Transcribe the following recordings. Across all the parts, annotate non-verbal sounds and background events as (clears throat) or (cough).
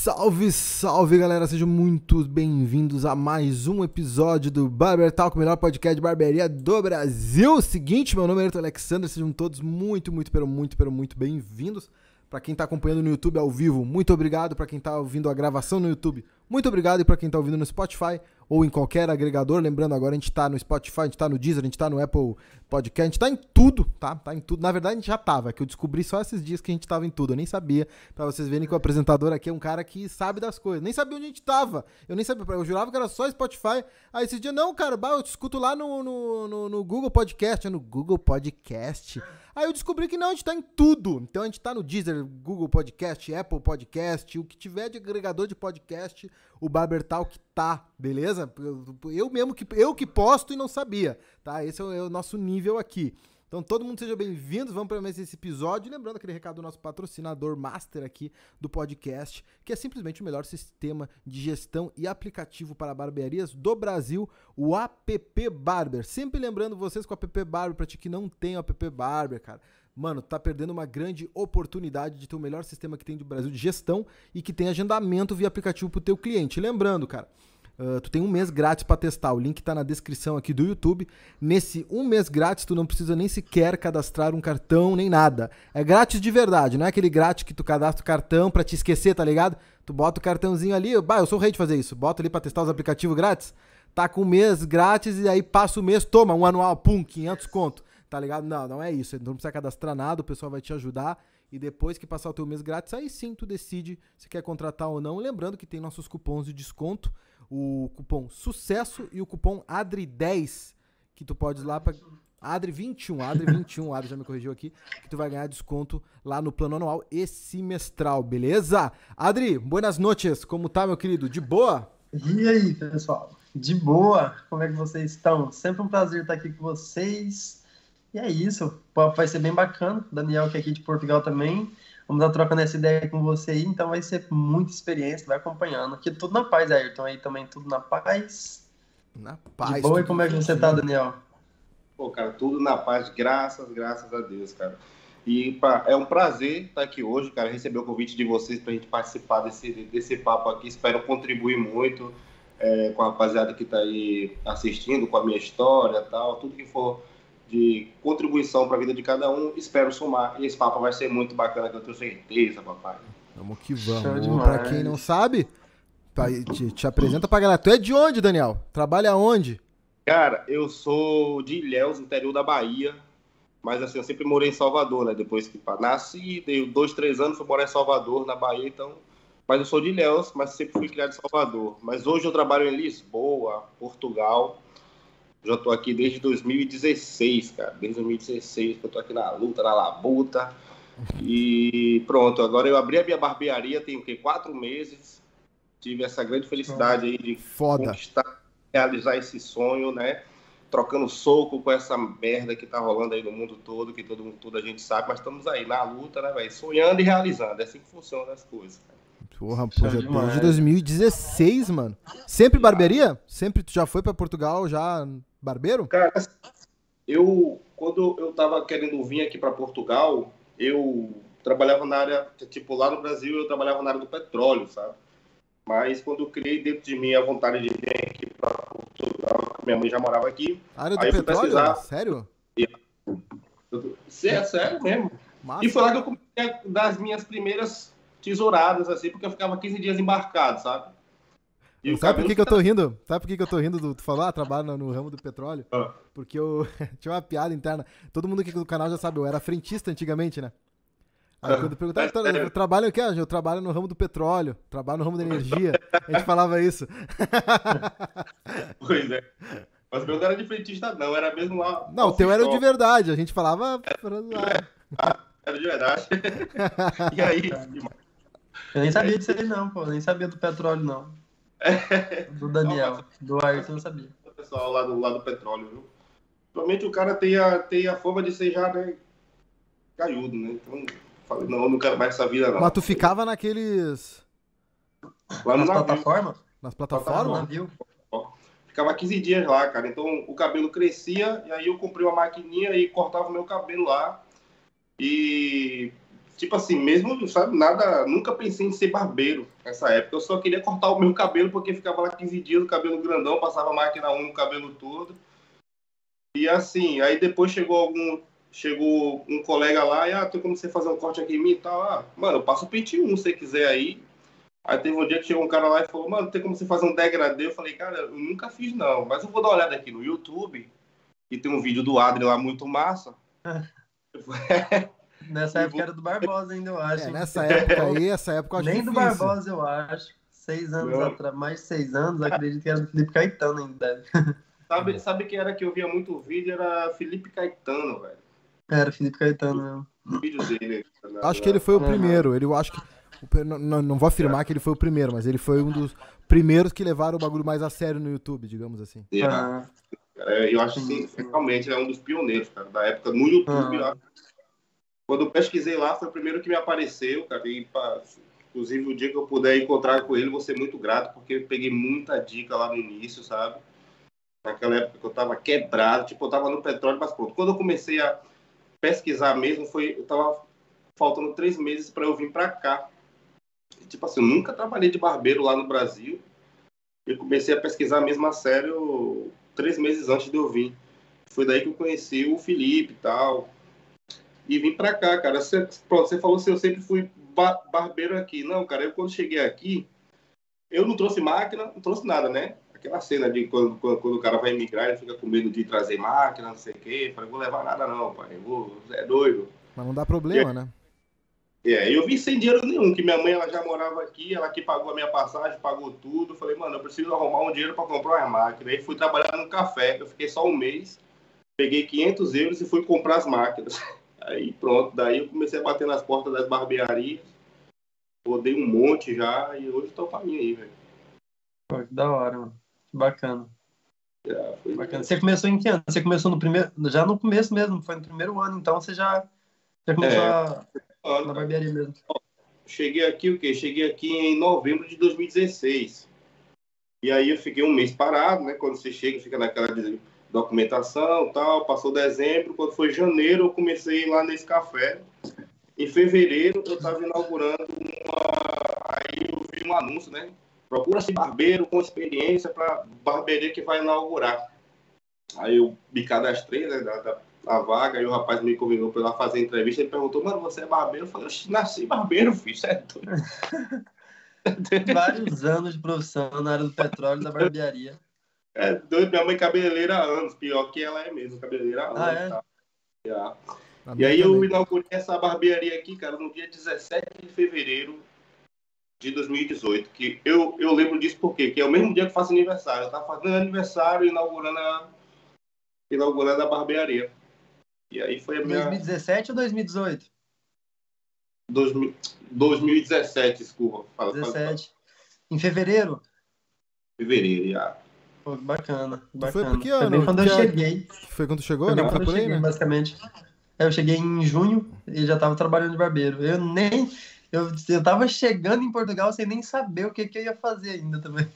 Salve, salve galera, sejam muito bem-vindos a mais um episódio do Barber Talk, o melhor podcast de barbearia do Brasil. Seguinte, meu nome é Alexander, sejam todos muito, muito, pero muito, pero muito bem-vindos. Para quem tá acompanhando no YouTube ao vivo, muito obrigado. Para quem tá ouvindo a gravação no YouTube, muito obrigado. E para quem tá ouvindo no Spotify ou em qualquer agregador, lembrando agora a gente tá no Spotify, a gente tá no Deezer, a gente tá no Apple Podcast, a gente tá em tudo, tá? Tá em tudo. Na verdade, a gente já tava, que eu descobri só esses dias que a gente tava em tudo. Eu nem sabia. Para vocês verem que o apresentador aqui é um cara que sabe das coisas. Nem sabia onde a gente tava. Eu nem sabia, eu jurava que era só Spotify. Aí esse dia, não, cara, bah, eu te escuto lá no, no, no, no Google Podcast, no Google Podcast. Aí eu descobri que não, a gente tá em tudo. Então a gente tá no Deezer, Google Podcast, Apple Podcast, o que tiver de agregador de podcast, o Barber Talk tá, beleza? Eu mesmo que eu que posto e não sabia, tá? Esse é o, é o nosso nível aqui. Então todo mundo seja bem-vindo, vamos para mais esse episódio. Lembrando aquele recado do nosso patrocinador master aqui do podcast, que é simplesmente o melhor sistema de gestão e aplicativo para barbearias do Brasil, o App Barber. Sempre lembrando vocês com o App Barber, para ti que não tem o App Barber, cara. Mano, tá perdendo uma grande oportunidade de ter o melhor sistema que tem do Brasil de gestão e que tem agendamento via aplicativo pro teu cliente. Lembrando, cara, Uh, tu tem um mês grátis para testar. O link tá na descrição aqui do YouTube. Nesse um mês grátis, tu não precisa nem sequer cadastrar um cartão nem nada. É grátis de verdade, não é aquele grátis que tu cadastra o cartão para te esquecer, tá ligado? Tu bota o cartãozinho ali, bah, eu sou o rei de fazer isso. Bota ali para testar os aplicativos grátis. Tá com um mês grátis e aí passa o mês, toma um anual, pum, 500 conto. Tá ligado? Não, não é isso. Não precisa cadastrar nada, o pessoal vai te ajudar. E depois que passar o teu mês grátis, aí sim tu decide se quer contratar ou não. Lembrando que tem nossos cupons de desconto o cupom SUCESSO e o cupom ADRI10, que tu pode ir lá para ADRI21, ADRI21, Adri já me corrigiu aqui, que tu vai ganhar desconto lá no plano anual e semestral, beleza? Adri, buenas noches, como tá, meu querido? De boa? E aí, pessoal? De boa? Como é que vocês estão? Sempre um prazer estar aqui com vocês. E é isso, vai ser bem bacana. Daniel, que é aqui de Portugal também. Vamos dar trocando essa ideia com você aí, então vai ser muita experiência, vai acompanhando. Aqui tudo na paz, Ayrton, aí também tudo na paz. Na paz. De boa, e como é que você tá, Daniel? Pô, cara, tudo na paz, graças, graças a Deus, cara. E pra, é um prazer estar aqui hoje, cara, receber o convite de vocês para a gente participar desse, desse papo aqui. Espero contribuir muito é, com a rapaziada que está aí assistindo, com a minha história tal, tudo que for de contribuição para a vida de cada um. Espero somar. E esse papo vai ser muito bacana, que eu tenho certeza, papai. Vamos que vamos. Para quem não sabe, te, te apresenta para galera. Tu é de onde, Daniel? Trabalha onde? Cara, eu sou de Ilhéus, interior da Bahia. Mas assim, eu sempre morei em Salvador, né? Depois que nasci, dei dois, três anos, fui morar em Salvador, na Bahia, então. Mas eu sou de Ilhéus, mas sempre fui criado em Salvador. Mas hoje eu trabalho em Lisboa, Portugal. Já tô aqui desde 2016, cara. Desde 2016 que eu tô aqui na luta, na labuta. E pronto, agora eu abri a minha barbearia tem o quê? Quatro meses. Tive essa grande felicidade aí de Foda. conquistar, realizar esse sonho, né? Trocando soco com essa merda que tá rolando aí no mundo todo, que todo mundo, toda a gente sabe, mas estamos aí na luta, né, velho? Sonhando e realizando. É assim que funcionam as coisas, cara. Porra, pô, já desde 2016, mano. Sempre barbearia? Sempre tu já foi para Portugal, já barbeiro? Cara, eu quando eu tava querendo vir aqui para Portugal, eu trabalhava na área, tipo, lá no Brasil eu trabalhava na área do petróleo, sabe? Mas quando eu criei dentro de mim a vontade de vir aqui para Portugal, minha mãe já morava aqui. A área do petróleo? Pesquisar, sério? É sério mesmo. Massa. E foi lá que eu comecei das minhas primeiras tesouradas, assim, porque eu ficava 15 dias embarcado, sabe? E sabe por que, que eu tô rindo? Sabe por que, que eu tô rindo do. Tu falou, ah, trabalho no, no ramo do petróleo? Ah. Porque eu (laughs) tinha uma piada interna. Todo mundo aqui do canal já sabe, eu era frentista antigamente, né? Aí quando perguntaram, então, eu trabalho o quê? Eu trabalho no ramo do petróleo, trabalho no ramo da energia. A gente falava isso. (laughs) Pois é. Mas o meu não era de frentista, não, era mesmo lá. Não, o teu era de verdade, a gente falava. (laughs) Era de verdade. e aí? Eu nem sabia disso aí, não, pô. Nem sabia do petróleo, não. Do Daniel. Do Ayrton, eu não sabia. O pessoal lá do, lá do petróleo, viu? Provavelmente o cara tem a, tem a fama de ser já, né? Caiudo, né? Então, falei, não, não quero mais essa vida, não. Mas tu ficava naqueles. Lá no Nas plataformas? Nas plataformas? Navio. Ficava 15 dias lá, cara. Então o cabelo crescia, e aí eu comprei uma maquininha e cortava o meu cabelo lá. E tipo assim, mesmo, sabe, nada, nunca pensei em ser barbeiro nessa época. Eu só queria cortar o meu cabelo porque ficava lá 15 dias, o cabelo grandão, passava máquina 1 no cabelo todo. E assim, aí depois chegou algum chegou um colega lá e ah, tem como você fazer um corte aqui em mim e tal. Ah, mano, eu passo o pente 1 se você quiser aí. Aí teve um dia que chegou um cara lá e falou, mano, tem como você fazer um degradê? Eu falei, cara, eu nunca fiz não, mas eu vou dar uma olhada aqui no YouTube e tem um vídeo do Adri lá muito massa. (laughs) (laughs) Nessa época era do Barbosa ainda, eu acho. É, nessa (laughs) época aí, essa época eu acho Nem difícil. do Barbosa, eu acho. Seis anos atrás, mais de seis anos, acredito que era do Felipe Caetano ainda. (laughs) Sabe, sabe quem era que eu via muito o vídeo? Era Felipe Caetano, velho. Era Felipe Caetano mesmo. O vídeo dele. né? Acho que ele foi o primeiro. Ele, eu acho que. Não, não, vou afirmar que ele foi o primeiro, mas ele foi um dos primeiros que levaram o bagulho mais a sério no YouTube, digamos assim. É, cara, eu acho assim, realmente é um dos pioneiros, cara, da época no YouTube. Ah. Quando pesquisei lá, foi o primeiro que me apareceu, cara. E, pá, inclusive, o dia que eu puder encontrar com ele, vou ser muito grato, porque eu peguei muita dica lá no início, sabe? Naquela época que eu tava quebrado, tipo, eu tava no petróleo, mas pronto. Quando eu comecei a pesquisar mesmo, foi, eu tava faltando três meses para eu vir para cá. E, tipo assim, eu nunca trabalhei de barbeiro lá no Brasil. Eu comecei a pesquisar mesmo a sério três meses antes de eu vir. Foi daí que eu conheci o Felipe e tal. E vim pra cá, cara. Você, pronto, você falou assim, eu sempre fui ba- barbeiro aqui. Não, cara, eu quando cheguei aqui, eu não trouxe máquina, não trouxe nada, né? Aquela cena de quando, quando, quando o cara vai emigrar, ele fica com medo de trazer máquina, não sei o quê. Eu falei, vou levar nada não, pai. Eu vou, você é doido. Mas não dá problema, né? É, eu vim sem dinheiro nenhum, que minha mãe ela já morava aqui, ela que pagou a minha passagem, pagou tudo. Falei, mano, eu preciso arrumar um dinheiro para comprar uma máquina. Aí fui trabalhar num café, eu fiquei só um mês, peguei 500 euros e fui comprar as máquinas. (laughs) Aí pronto, daí eu comecei a bater nas portas das barbearias, rodei um monte já e hoje tô pra mim aí, velho. pô, que da hora, mano. Que bacana. Já foi- Bacana. Você começou em que ano? Você começou no primeiro. Já no começo mesmo, foi no primeiro ano, então você já, já começou É. a, Ano, na barbearia mesmo. Cheguei aqui o quê? Cheguei aqui em novembro de 2016. E aí eu fiquei um mês parado, né? Quando você chega, fica naquela documentação tal. Passou dezembro, quando foi janeiro, eu comecei lá nesse café. Em fevereiro, eu estava inaugurando uma. Aí eu vi um anúncio, né? Procura-se barbeiro com experiência para barbearia que vai inaugurar. Aí eu me cadastrei, né? Da, da, da vaga, aí o rapaz me convidou para lá fazer entrevista. Ele perguntou, mano, você é barbeiro? Eu falei, "Oxe, nasci barbeiro, filho, você é. (laughs) Vários anos de profissão na área do petróleo e da barbearia. É doido, minha mãe é cabeleireira há anos, pior que ela é mesmo, cabeleireira há anos. Ah, é? tá? Na E aí eu inaugurei essa barbearia aqui, cara, no dia 17 de fevereiro de 2018. Que eu, eu lembro disso porque que é o mesmo dia que eu faço aniversário. Eu tava fazendo aniversário e inaugurando a, inaugurando a barbearia. E aí foi a minha 2017 ou 2018? 2000 2017, desculpa. Fala, fala, fala. 17. Em fevereiro? Fevereiro, já. Pô, bacana. foi bacana. por que ano? bem quando eu cheguei. Foi quando chegou, Foi né? Foi quando eu cheguei, né? basicamente. É, eu cheguei em junho e já tava trabalhando de barbeiro. Eu nem. Eu, eu tava chegando em Portugal sem nem saber o que, que eu ia fazer ainda também.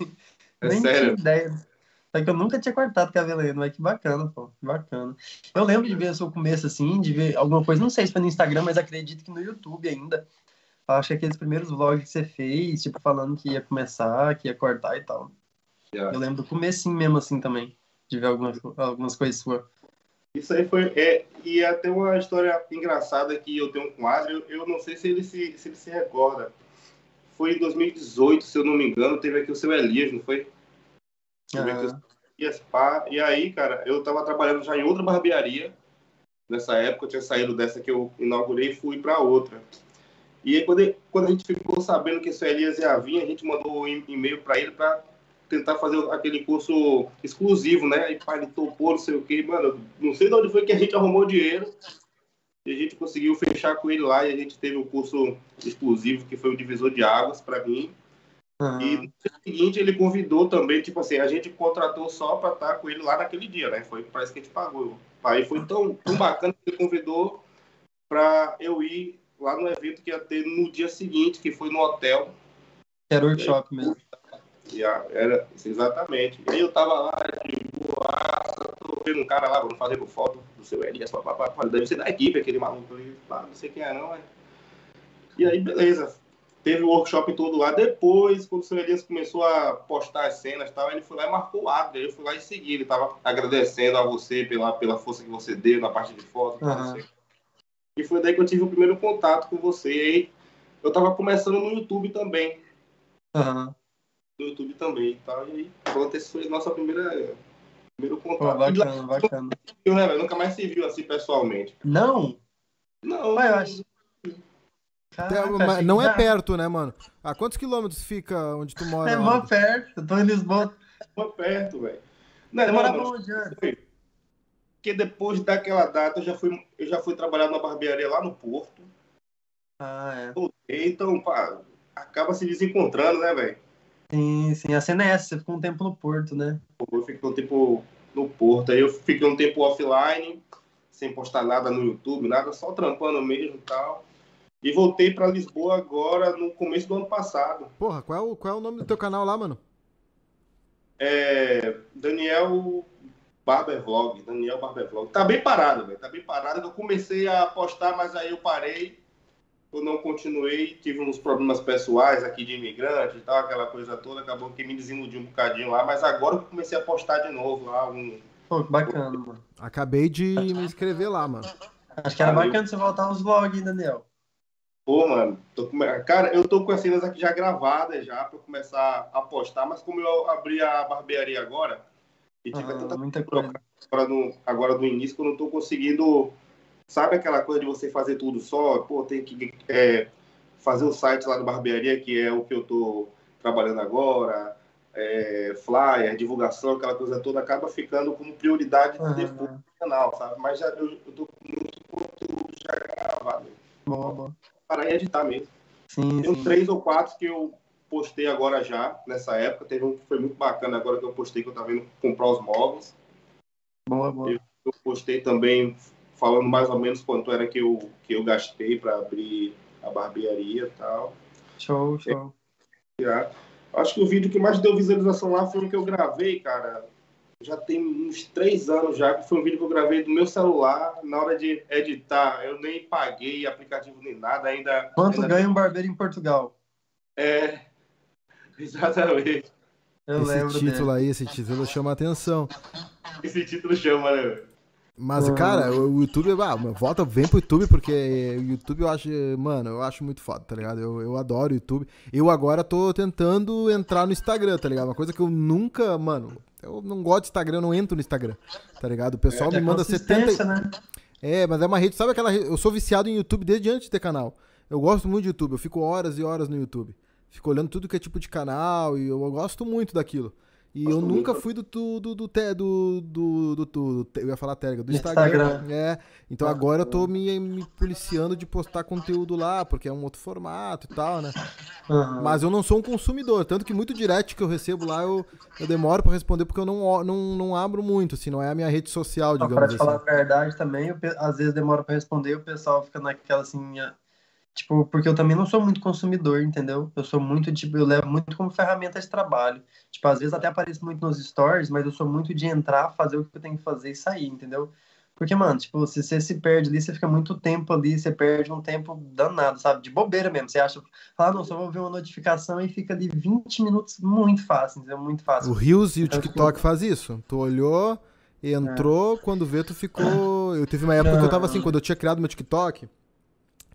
É (laughs) nem sério? tinha ideia. Só que eu nunca tinha cortado cabelo ainda, mas que bacana, pô. Que bacana. Eu lembro de ver o seu começo assim, de ver alguma coisa, não sei se foi no Instagram, mas acredito que no YouTube ainda. Acho que aqueles primeiros vlogs que você fez, tipo, falando que ia começar, que ia cortar e tal. Já. Eu lembro do comecinho mesmo assim também, de ver algumas, algumas coisas suas. Isso aí foi. É, e até uma história engraçada que eu tenho com o Adri, eu, eu não sei se ele se, se ele se recorda. Foi em 2018, se eu não me engano, teve aqui o seu Elias, não foi? Teve aqui o Ah, Elias Pá. E aí, cara, eu tava trabalhando já em outra barbearia. Nessa época, eu tinha saído dessa que eu inaugurei e fui para outra. E aí, quando, ele- quando a gente ficou sabendo que o seu Elias ia vir, a gente mandou um e-mail para ele para tentar fazer aquele curso exclusivo, né? Aí, pá, ele topou, não sei o quê. Mano, não sei de onde foi que a gente arrumou dinheiro. E a gente conseguiu fechar com ele lá e a gente teve o curso exclusivo, que foi o divisor de águas para mim. ah, E no dia seguinte ele convidou também, tipo assim, a gente contratou só para estar com ele lá naquele dia, né? Foi, parece que a gente pagou. Aí foi tão, tão bacana que ele convidou para eu ir lá no evento que ia ter no dia seguinte, que foi no hotel. era workshop mesmo. E a- era exatamente. E aí eu tava lá de boa, tô vendo um cara lá, vamos fazer foto do seu Elias, papapá. Deve ser da equipe aquele maluco ali. Não sei quem é não, é. E aí, beleza. Teve o workshop todo lá. Depois, quando o seu Elias começou a postar as cenas e tal, ele foi lá e marcou o ato. Eu fui lá e segui. Ele tava agradecendo a você pela, pela força que você deu na parte de foto. Uhum. E foi daí que eu tive o primeiro contato com você. E aí, eu tava começando no YouTube também. Uhum. No YouTube também e tal. E aí, pronto, esse foi a nossa primeira primeiro Pô, contato. bacana, bacana. E, né, nunca mais se viu assim pessoalmente. Não? Não, Ué, eu acho. Caraca, mas não é perto, né, mano? A quantos quilômetros fica onde tu mora? É mó perto. Eu tô em Lisboa. Foi perto, velho. Não, não, morava mano, porque depois daquela data eu já fui, eu já fui trabalhar numa barbearia lá no Porto. Ah, é. Voltei, Então, pá, acaba se desencontrando, né, velho? Sim, sim. A cena é essa. Você ficou um tempo no Porto, né? Eu fiquei um tempo no Porto, aí eu fiquei um tempo offline, sem postar nada no YouTube, nada, só trampando mesmo e tal. E voltei pra Lisboa agora no começo do ano passado. Porra, qual é, o, qual é o nome do teu canal lá, mano? É, Daniel Barber Vlog, Daniel Barber Vlog. Tá bem parado, velho. Tá bem parado. Eu comecei a postar, mas aí eu parei. Eu não continuei. Tive uns problemas pessoais aqui de imigrante e tal, aquela coisa toda. Acabou que me desiludiu um bocadinho lá. Mas agora eu comecei a postar de novo lá. Um... Pô, que bacana, mano. Acabei de me inscrever lá, mano. Acho que era Valeu. bacana você voltar aos vlogs, Daniel. Pô, mano, tô com... cara, eu tô com as cenas aqui já gravadas já pra começar a postar, mas como eu abri a barbearia agora e tive Ah, tanta muita coisa. agora no, agora no início que eu não tô conseguindo. Sabe aquela coisa de você fazer tudo só? Pô, tem que é, fazer o site lá do barbearia, que é o que eu tô trabalhando agora, é, flyer, divulgação, aquela coisa toda, acaba ficando como prioridade Aham. depois do canal, sabe? Mas já, eu, eu tô com muito conteúdo já gravado. Boa, boa. Para editar mesmo. Sim, Tem uns sim. três ou quatro que eu postei agora já, nessa época. Teve um que foi muito bacana agora que eu postei, que eu tava indo comprar os móveis. Boa, boa. Eu postei também falando mais ou menos quanto era que eu, que eu gastei para abrir a barbearia e tal. Show, show. Já. Acho que o vídeo que mais deu visualização lá foi o que eu gravei, cara. Já tem uns três anos já, que foi um vídeo que eu gravei do meu celular na hora de editar. Eu nem paguei aplicativo nem nada ainda. Quanto ainda... ganha um barbeiro em Portugal? É, (laughs) exatamente. Eu esse título dele. aí, esse título chama atenção. Esse título chama, né? Mas, Uhum. cara, o YouTube, ah, volta, vem pro YouTube, porque o YouTube eu acho, mano, eu acho muito foda, tá ligado? Eu, eu adoro o YouTube. Eu agora tô tentando entrar no Instagram, tá ligado? Uma coisa que eu nunca, mano, eu não gosto de Instagram, eu não entro no Instagram, tá ligado? O pessoal É me manda 70. consistência, né? É, mas é uma rede, sabe aquela rede? Eu sou viciado em YouTube desde antes de ter canal. Eu gosto muito de YouTube, eu fico horas e horas no YouTube. Fico olhando tudo que é tipo de canal e eu gosto muito daquilo. E eu nunca fui do do do do, do, do, eu ia falar Telegram, do Instagram. É. Então Ah, agora eu tô me, me policiando de postar conteúdo lá, porque é um outro formato e tal, né? Mas eu não sou um consumidor, tanto que muito direct que eu recebo lá eu, eu demoro pra responder porque eu não, não, não abro muito, assim, não é a minha rede social, Ah, Pra digamos te assim. falar a verdade também, eu às vezes demora pra responder e o pessoal fica naquela assim. Tipo, porque eu também não sou muito consumidor, entendeu? Eu sou muito, tipo, eu levo muito como ferramenta de trabalho. Tipo, às vezes até apareço muito nos stories, mas eu sou muito de entrar, fazer o que eu tenho que fazer e sair, entendeu? Porque, mano, tipo, se você se perde ali, você fica muito tempo ali, você perde um tempo danado, sabe? De bobeira mesmo. Você acha, ah, não, só vou ver uma notificação e fica ali 20 minutos muito fácil, entendeu? Muito O fácil. Reels e o Então, TikTok faz isso. Tu olhou, entrou, quando vê, tu ficou. Eu teve uma época que eu tava assim, quando eu tinha criado meu TikTok,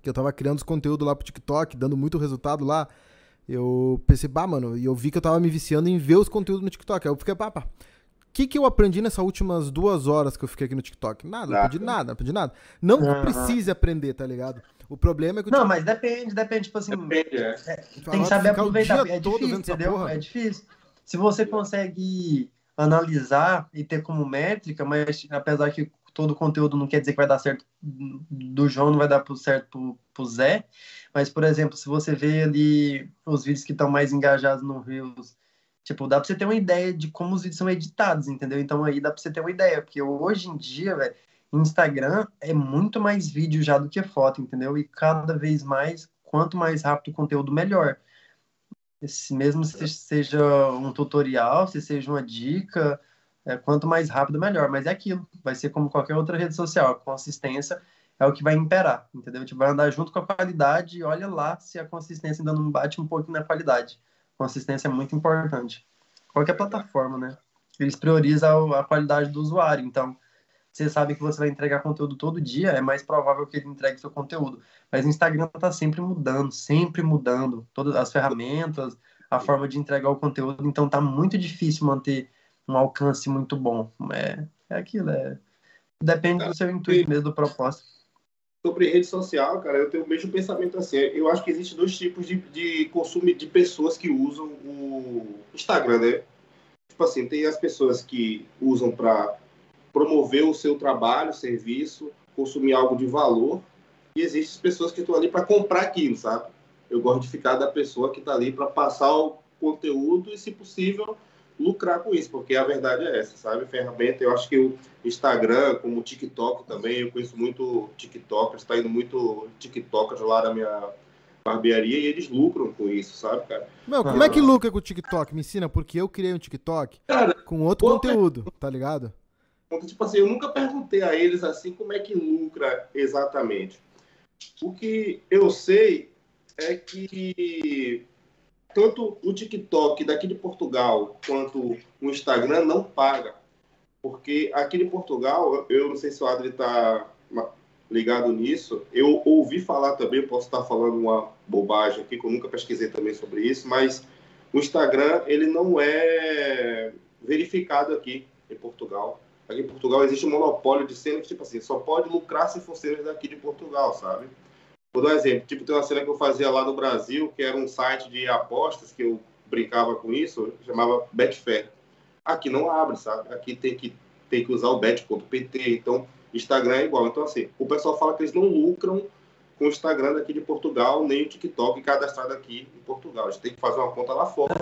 que eu tava criando os conteúdos lá pro TikTok, dando muito resultado lá. Eu pensei, bah, mano, e eu vi que eu tava me viciando em ver os conteúdos no TikTok. Aí eu fiquei, pá, pá. O que, que eu aprendi nessas últimas duas horas que eu fiquei aqui no TikTok? Nada, não Nada. aprendi nada, não aprendi nada. Não que eu Aham. precise aprender, tá ligado? O problema é que eu Não, mas depende, depende, tipo assim, Depende, é. tem que saber aproveitar. É difícil, entendeu? porra. É difícil. Se você consegue analisar e ter como métrica, mas apesar que todo conteúdo não quer dizer que vai dar certo do João, não vai dar certo pro, pro Zé, mas, por exemplo, se você vê ali os vídeos que estão mais engajados no Reels, tipo, dá pra você ter uma ideia de como os vídeos são editados, entendeu? Então aí dá pra você ter uma ideia, porque hoje em dia, velho, Instagram é muito mais vídeo já do que foto, entendeu? E cada vez mais, quanto mais rápido o conteúdo, melhor. Esse- mesmo se seja um tutorial, se seja uma dica, é, quanto mais rápido, melhor. Mas é aquilo, vai ser como qualquer outra rede social, a consistência é o que vai imperar, entendeu? Tipo, vai andar junto com a qualidade e olha lá se a consistência ainda não bate um pouquinho na qualidade. Consistência é muito importante. Qualquer plataforma, né? Eles priorizam a qualidade do usuário, então você sabe que você vai entregar conteúdo todo dia, é mais provável que ele entregue seu conteúdo. Mas o Instagram está sempre mudando, sempre mudando. Todas as ferramentas, a forma de entregar o conteúdo, então tá muito difícil manter um alcance muito bom. É, é aquilo, é. Depende do seu intuito mesmo, do propósito. Sobre rede social, cara, eu tenho o mesmo pensamento assim. Eu acho que existem dois tipos de, de consumo de pessoas que usam o Instagram, né? Tipo assim, tem as pessoas que usam para promover o seu trabalho, serviço, consumir algo de valor. E existem pessoas que estão ali para comprar aquilo, sabe? Eu gosto de ficar da pessoa que está ali para passar o conteúdo e, se possível, lucrar com isso, porque a verdade é essa, sabe? Ferramenta, eu acho que o Instagram, como o TikTok também, eu conheço muito TikTokers, está indo muito TikTokers lá na minha barbearia e eles lucram com isso, sabe, cara? Meu, como é que lucra com o TikTok? Me ensina, porque eu criei um TikTok cara, com outro conteúdo, tá ligado? Tipo assim, eu nunca perguntei a eles assim como é que lucra exatamente. O que eu sei é que tanto o TikTok daqui de Portugal quanto o Instagram não paga. Porque aqui de Portugal, eu não sei se o Adri está ligado nisso, eu ouvi falar também, posso estar falando uma bobagem aqui, que eu nunca pesquisei também sobre isso, mas o Instagram, ele não é verificado aqui em Portugal. Aqui em Portugal existe um monopólio de cenas tipo assim, só pode lucrar se for cenas daqui de Portugal, sabe? Vou dar um exemplo. Tipo, tem uma cena que eu fazia lá no Brasil, que era um site de apostas, que eu brincava com isso, chamava Betfair. Aqui não abre, sabe? Aqui tem que, tem que usar o bet.pt, então Instagram é igual. Então, assim, o pessoal fala que eles não lucram com o Instagram daqui de Portugal, nem o TikTok cadastrado aqui em Portugal. A gente tem que fazer uma conta lá fora.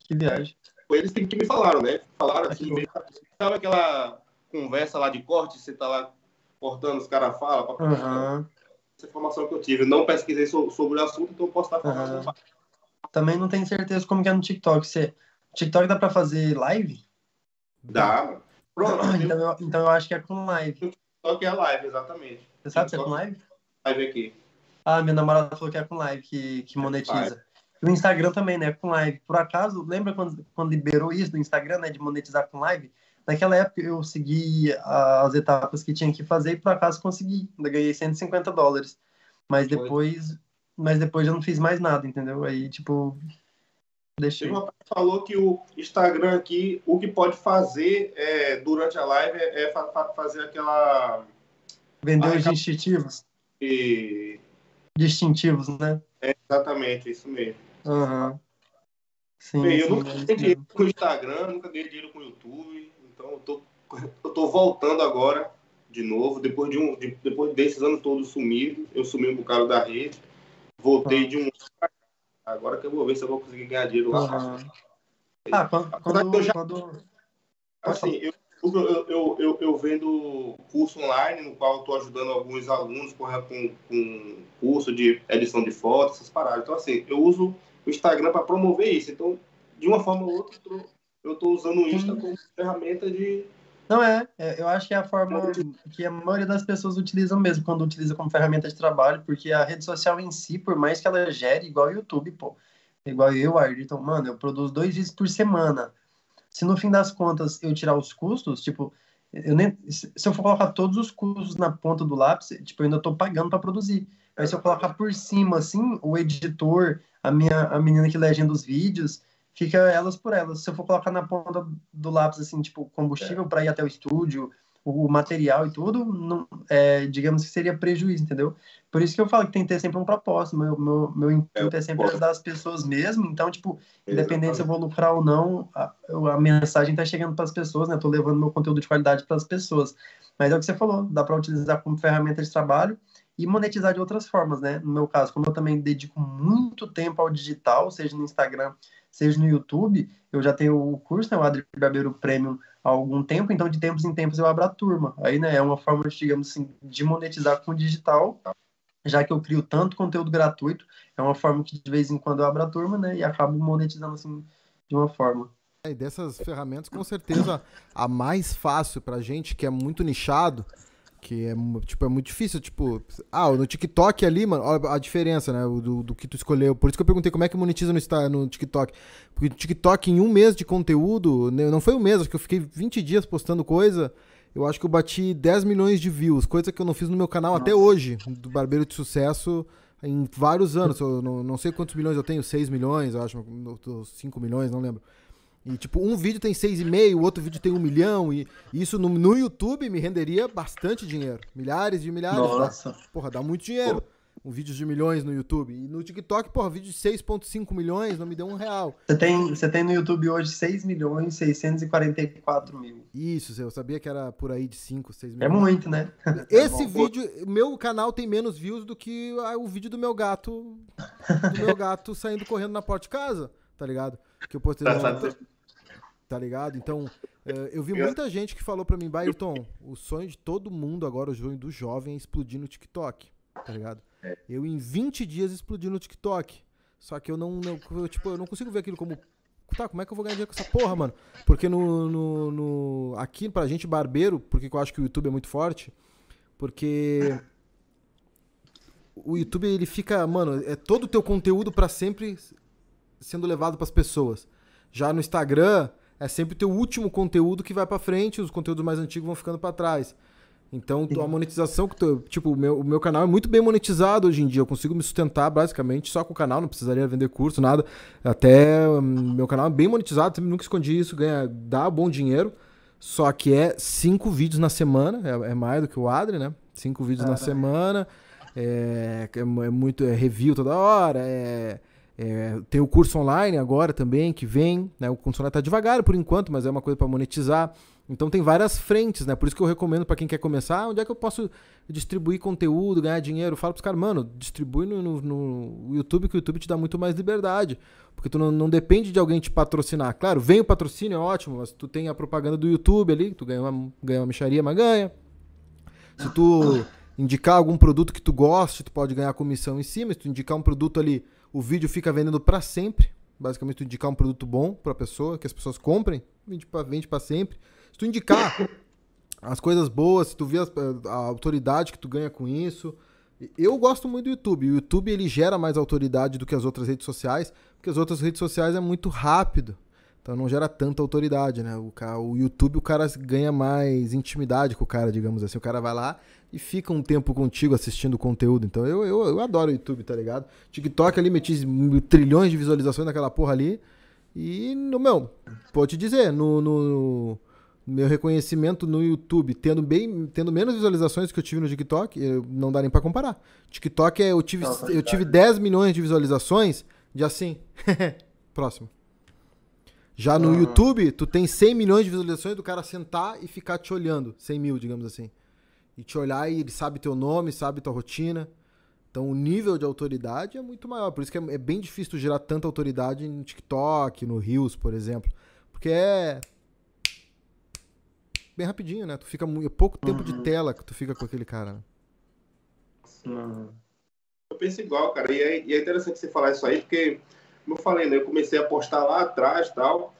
Que viagem eles que me falaram, né? Falaram assim, meio, sabe aquela conversa lá de corte, você tá lá cortando, os caras falam. Uhum. Essa informação que eu tive. não pesquisei sobre o assunto, então eu posso estar falando. Uhum. Também não tenho certeza como que é no TikTok. Você... TikTok dá pra fazer live? Dá. Pronto. (clears throat) então, eu, então eu acho que é com live. O TikTok é live, exatamente. Você sabe se é com live? Live aqui. Ah, minha namorada falou que é com live, que, que monetiza. No Instagram também, né? Com live. Por acaso, lembra quando, quando liberou isso no Instagram, né? De monetizar com live? Naquela época eu segui as etapas que tinha que fazer e por acaso consegui. Ainda ganhei 150 dólares. Mas depois, mas depois eu não fiz mais nada, entendeu? Aí, tipo, deixei. Uma falou que o Instagram aqui, o que pode fazer é, durante a live é, é fazer aquela. Vender os distintivos. E... Distintivos, né? É exatamente, isso mesmo. Uhum. Sim, Bem, sim, eu nunca ganhei dinheiro com o Instagram, nunca ganhei dinheiro com o YouTube, então eu tô, (laughs) eu tô voltando agora de novo, depois, de um, de, depois desses anos todos sumidos, eu sumi um bocado da rede, voltei uhum. de um agora que eu vou ver se eu vou conseguir ganhar dinheiro lá. Uhum. Ah, quando, quando, eu já, quando... Assim, eu, eu, eu, eu, eu vendo curso online, no qual estou ajudando alguns alunos com, com, com curso de edição de fotos, essas paradas. Então, assim, eu uso o Instagram para promover isso. Então, de uma forma ou outra, eu estou usando o Insta como ferramenta de. Não é, é, eu acho que é a forma que a maioria das pessoas utilizam mesmo, quando utiliza como ferramenta de trabalho, porque a rede social em si, por mais que ela gere igual o YouTube, pô, igual eu, Ayrton, mano, eu produzo dois vídeos por semana. Se no fim das contas eu tirar os custos, tipo, eu nem, se eu for colocar todos os custos na ponta do lápis, tipo, eu ainda estou pagando para produzir. Mas se eu colocar por cima, assim, o editor, a minha a menina que legenda os vídeos, fica elas por elas. Se eu for colocar na ponta do lápis, assim, tipo, combustível é. para ir até o estúdio, o material e tudo, não, é, digamos que seria prejuízo, entendeu? Por isso que eu falo que tem que ter sempre um propósito. Meu, meu, meu intuito é, é sempre ajudar as pessoas mesmo. Então, tipo, independente se eu vou lucrar ou não, a, a mensagem tá chegando para as pessoas, né? Eu tô levando meu conteúdo de qualidade para as pessoas. Mas é o que você falou, dá para utilizar como ferramenta de trabalho e monetizar de outras formas, né? No meu caso, como eu também dedico muito tempo ao digital, seja no Instagram, seja no YouTube, eu já tenho o curso, né, o Adri Barbeiro Premium, há algum tempo, então de tempos em tempos eu abro a turma. Aí, né, é uma forma, digamos assim, de monetizar com o digital, já que eu crio tanto conteúdo gratuito, é uma forma que de vez em quando eu abro a turma, né, e acabo monetizando assim de uma forma. E dessas ferramentas, com certeza, a mais fácil pra gente, que é muito nichado, Que é, tipo, é muito difícil, tipo... Ah, no TikTok ali, mano, olha a diferença, né, do, do que tu escolheu. Por isso que eu perguntei como é que monetiza no, no TikTok. Porque TikTok, em um mês de conteúdo, né, não foi um mês, acho que eu fiquei 20 dias postando coisa, eu acho que eu bati 10 milhões de views, coisa que eu não fiz no meu canal Nossa. até hoje, do Barbeiro de Sucesso, em vários anos. Eu não, não sei quantos milhões eu tenho, 6 milhões, eu acho, 5 milhões, não lembro. E, tipo, um vídeo tem 6,5, o outro vídeo tem 1 milhão. E, isso no, no YouTube me renderia bastante dinheiro. Milhares de milhares. Nossa. Dá, porra, dá muito dinheiro. Um vídeo de milhões no YouTube. E no TikTok, porra, vídeo de 6,5 milhões não me deu um real. Você tem, você tem no YouTube hoje 6 milhões 644 mil. Isso, eu sabia que era por aí de 5, 6 milhões. É muito, né? (laughs) Esse é vídeo, meu canal tem menos views do que o vídeo do meu gato. Do meu (laughs) gato saindo correndo na porta de casa, tá ligado? Que eu postei no, Tá ligado? Então, é, eu vi muita gente que falou pra mim, Bairton, o sonho de todo mundo agora, o sonho do jovem é explodir no TikTok. Tá ligado? É. Eu em 20 dias explodi no TikTok. Só que eu não, não eu, tipo, eu não consigo ver aquilo como tá, como é que eu vou ganhar dinheiro com essa porra, mano? Porque no, no, no, aqui, pra gente barbeiro, porque eu acho que o YouTube é muito forte, porque o YouTube, ele fica, mano, é todo o teu conteúdo para sempre sendo levado para as pessoas. Já no Instagram, é sempre o teu último conteúdo que vai para frente, os conteúdos mais antigos vão ficando para trás. Então, a monetização, tipo, o meu, o meu canal é muito bem monetizado hoje em dia. Eu consigo me sustentar basicamente só com o canal, não precisaria vender curso, nada. Até hum, meu canal é bem monetizado, nunca escondi isso, ganha, dá bom dinheiro. Só que é cinco vídeos na semana, é, é mais do que o Adri, né? Cinco vídeos na semana, é, é, é, muito é review toda hora, é é, tem o curso online agora também que vem, né? O curso online tá devagar por enquanto, mas é uma coisa para monetizar. Então tem várias frentes, né? Por isso que eu recomendo para quem quer começar, onde é que eu posso distribuir conteúdo, ganhar dinheiro? Eu falo pros caras, mano, distribui no, no, no, YouTube, que o YouTube te dá muito mais liberdade. Porque tu não, não depende de alguém te patrocinar. Claro, vem o patrocínio, é ótimo, mas tu tem a propaganda do YouTube ali, tu ganha uma, ganha uma micharia, mas ganha. Se tu indicar algum produto que tu goste, tu pode ganhar comissão em cima. Se tu indicar um produto ali o vídeo fica vendendo para sempre. Basicamente, tu indicar um produto bom para a pessoa, que as pessoas comprem, vende para vende sempre. Se tu indicar as coisas boas, se tu vê a, a, autoridade que tu ganha com isso. Eu gosto muito do YouTube. O YouTube ele gera mais autoridade do que as outras redes sociais, porque as outras redes sociais é muito rápido. Então não gera tanta autoridade, né? O, o YouTube o cara ganha mais intimidade com o cara, digamos assim. O cara vai lá e fica um tempo contigo assistindo conteúdo. Então eu, eu, eu adoro o YouTube, tá ligado? TikTok ali, meti trilhões de visualizações naquela porra ali. E, no meu, vou te dizer, no, no, meu reconhecimento no YouTube, tendo, bem, tendo menos visualizações que eu tive no TikTok, não dá nem pra comparar. TikTok, é, eu tive, eu tive 10 milhões de visualizações de assim. (laughs) Próximo. Já no ah. YouTube, tu tem 100 milhões de visualizações do cara sentar e ficar te olhando. 100 mil, digamos assim e te olhar e ele sabe teu nome, sabe tua rotina. Então o nível de autoridade é muito maior. Por isso que é, é bem difícil tu gerar tanta autoridade no TikTok, no Reels, por exemplo. Porque é bem rapidinho, né? Tu fica muito, é pouco tempo de uhum. tela que tu fica com aquele cara. Né? Uhum. Eu penso igual, cara. E é, e é, interessante você falar isso aí, porque, como eu falei, né? Eu comecei a postar lá atrás tal.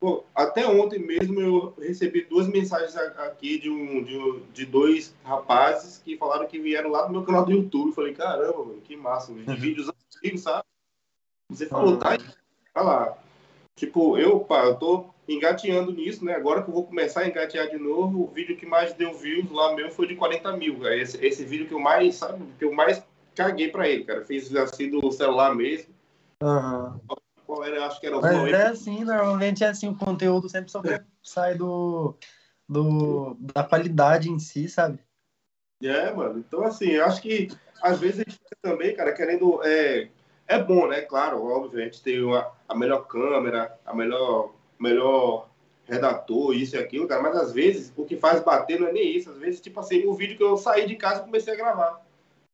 Pô, até ontem mesmo eu recebi duas mensagens aqui de, um, de, de, dois rapazes que falaram que vieram lá no meu canal do YouTube. Eu falei, caramba, mano, que massa, de uhum. vídeos antigos, sabe? Você falou, uhum. tá aí, tá lá. Tipo, eu, pá, eu tô engateando nisso, né? Agora que eu vou começar a engatear de novo, o vídeo que mais deu views lá meu foi de 40 mil. Esse, esse vídeo que eu mais, sabe, que eu mais caguei pra ele, cara. Fiz assim do celular mesmo. Uhum qual era, acho que era o Mas é assim, normalmente é assim, o conteúdo sempre sai do, do, da qualidade em si, sabe? É, mano. Então, assim, eu acho que às vezes a gente também, cara, querendo. É, é bom, né? Claro, óbvio, a gente tem uma, a melhor câmera, a melhor, melhor redator, isso e aquilo, cara, mas às vezes o que faz bater não é nem isso. Às vezes, tipo assim, o vídeo que eu saí de casa e comecei a gravar.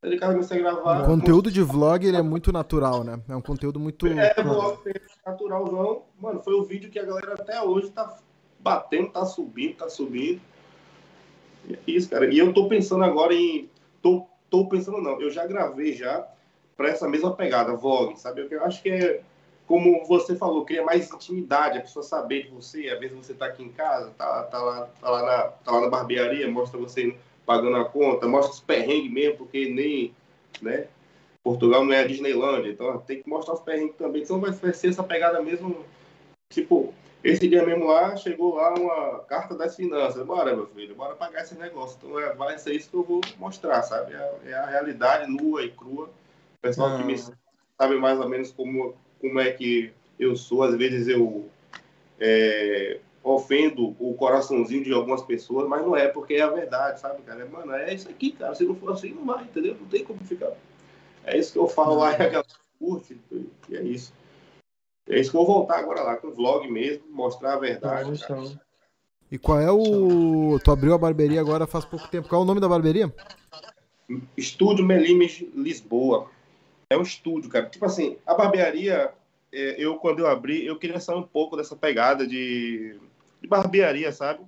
Ele comecei a gravar. O conteúdo de vlog ele é muito natural, né? É um conteúdo muito. É, vlog naturalzão. Mano, foi o vídeo que a galera até hoje tá batendo, tá subindo, tá subindo. É isso, cara. E eu tô pensando agora em. Tô, tô pensando, não, eu já gravei já para essa mesma pegada, vlog, sabe? Eu acho que é. Como você falou, cria mais intimidade, a pessoa saber de você. Às vezes você tá aqui em casa, tá, tá, lá, tá, lá, na, tá lá na barbearia, mostra você pagando a conta, mostra os perrengues mesmo, porque nem, né? Portugal não é a Disneylândia, então tem que mostrar os perrengues também. Então vai, vai ser essa pegada mesmo, tipo, esse dia mesmo lá, chegou lá uma carta das finanças. Bora, meu filho, bora pagar esse negócio. Então é, vai ser isso que eu vou mostrar, sabe? É, é a realidade nua e crua. O pessoal ah. que me sabe mais ou menos como, como é que eu sou. Às vezes eu é, ofendo o coraçãozinho de algumas pessoas, mas não é, porque é a verdade, sabe, cara? Mano, é isso aqui, cara. Se não for assim, não vai, entendeu? Não tem como ficar. É isso que eu falo lá (laughs) e a galera curte, e é isso. É isso que eu vou voltar agora lá, com o vlog mesmo, mostrar a verdade. E qual é o. Tu abriu a barbearia agora faz pouco tempo. Qual é o nome da barbearia? Estúdio Melimes Lisboa. É um estúdio, cara. Tipo assim, a barbearia, é, eu quando eu abri, eu queria sair um pouco dessa pegada de, de barbearia, sabe?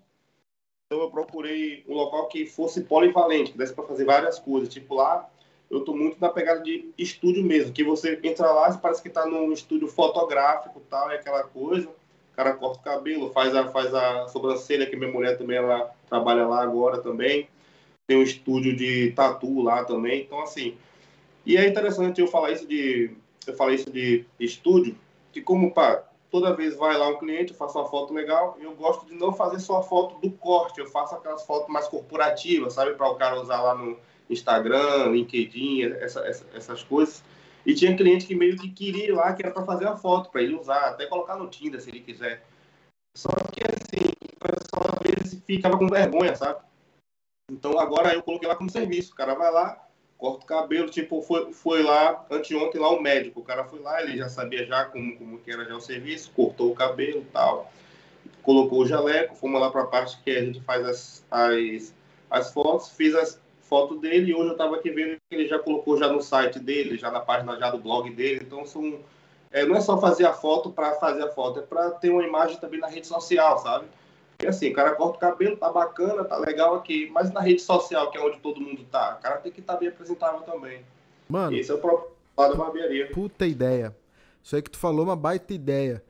Então eu procurei um local que fosse polivalente, que desse para fazer várias coisas. Tipo lá, eu tô muito na pegada de estúdio mesmo, que você entra lá e parece que tá num estúdio fotográfico tal, é aquela coisa. O cara corta o cabelo, faz a, faz a sobrancelha, que minha mulher também ela trabalha lá agora também. Tem um estúdio de tatu lá também. Então, assim. E é interessante eu falar isso de. Eu falei isso de estúdio, que como, pá, toda vez vai lá um cliente, eu faço uma foto legal, eu gosto de não fazer só a foto do corte, eu faço aquelas fotos mais corporativas, sabe? Para o cara usar lá no Instagram, LinkedIn, essa, essa, essas coisas. E tinha cliente que meio que queria ir lá, que era para fazer a foto, para ele usar, até colocar no Tinder se ele quiser. Só que assim, o pessoal às vezes ficava com vergonha, sabe? Então agora eu coloquei lá como serviço. O cara vai lá, corta o cabelo, tipo, foi, foi lá, anteontem lá o médico. O cara foi lá, ele já sabia já como, como que era já o serviço, cortou o cabelo e tal. Colocou o jaleco, fomos lá para a parte que a gente faz as, as, as fotos, fiz as, foto dele e hoje eu estava aqui vendo que ele já colocou já no site dele, já na página já do blog dele. Então são, é, não é só fazer a foto para fazer a foto, é para ter uma imagem também na rede social, sabe? Porque assim, o cara corta o cabelo, tá bacana, tá legal aqui, mas na rede social, que é onde todo mundo tá, o cara tem que estar tá bem apresentável também. Mano, esse é o próprio lado da barbearia. Puta ideia. Isso aí que tu falou, uma baita ideia.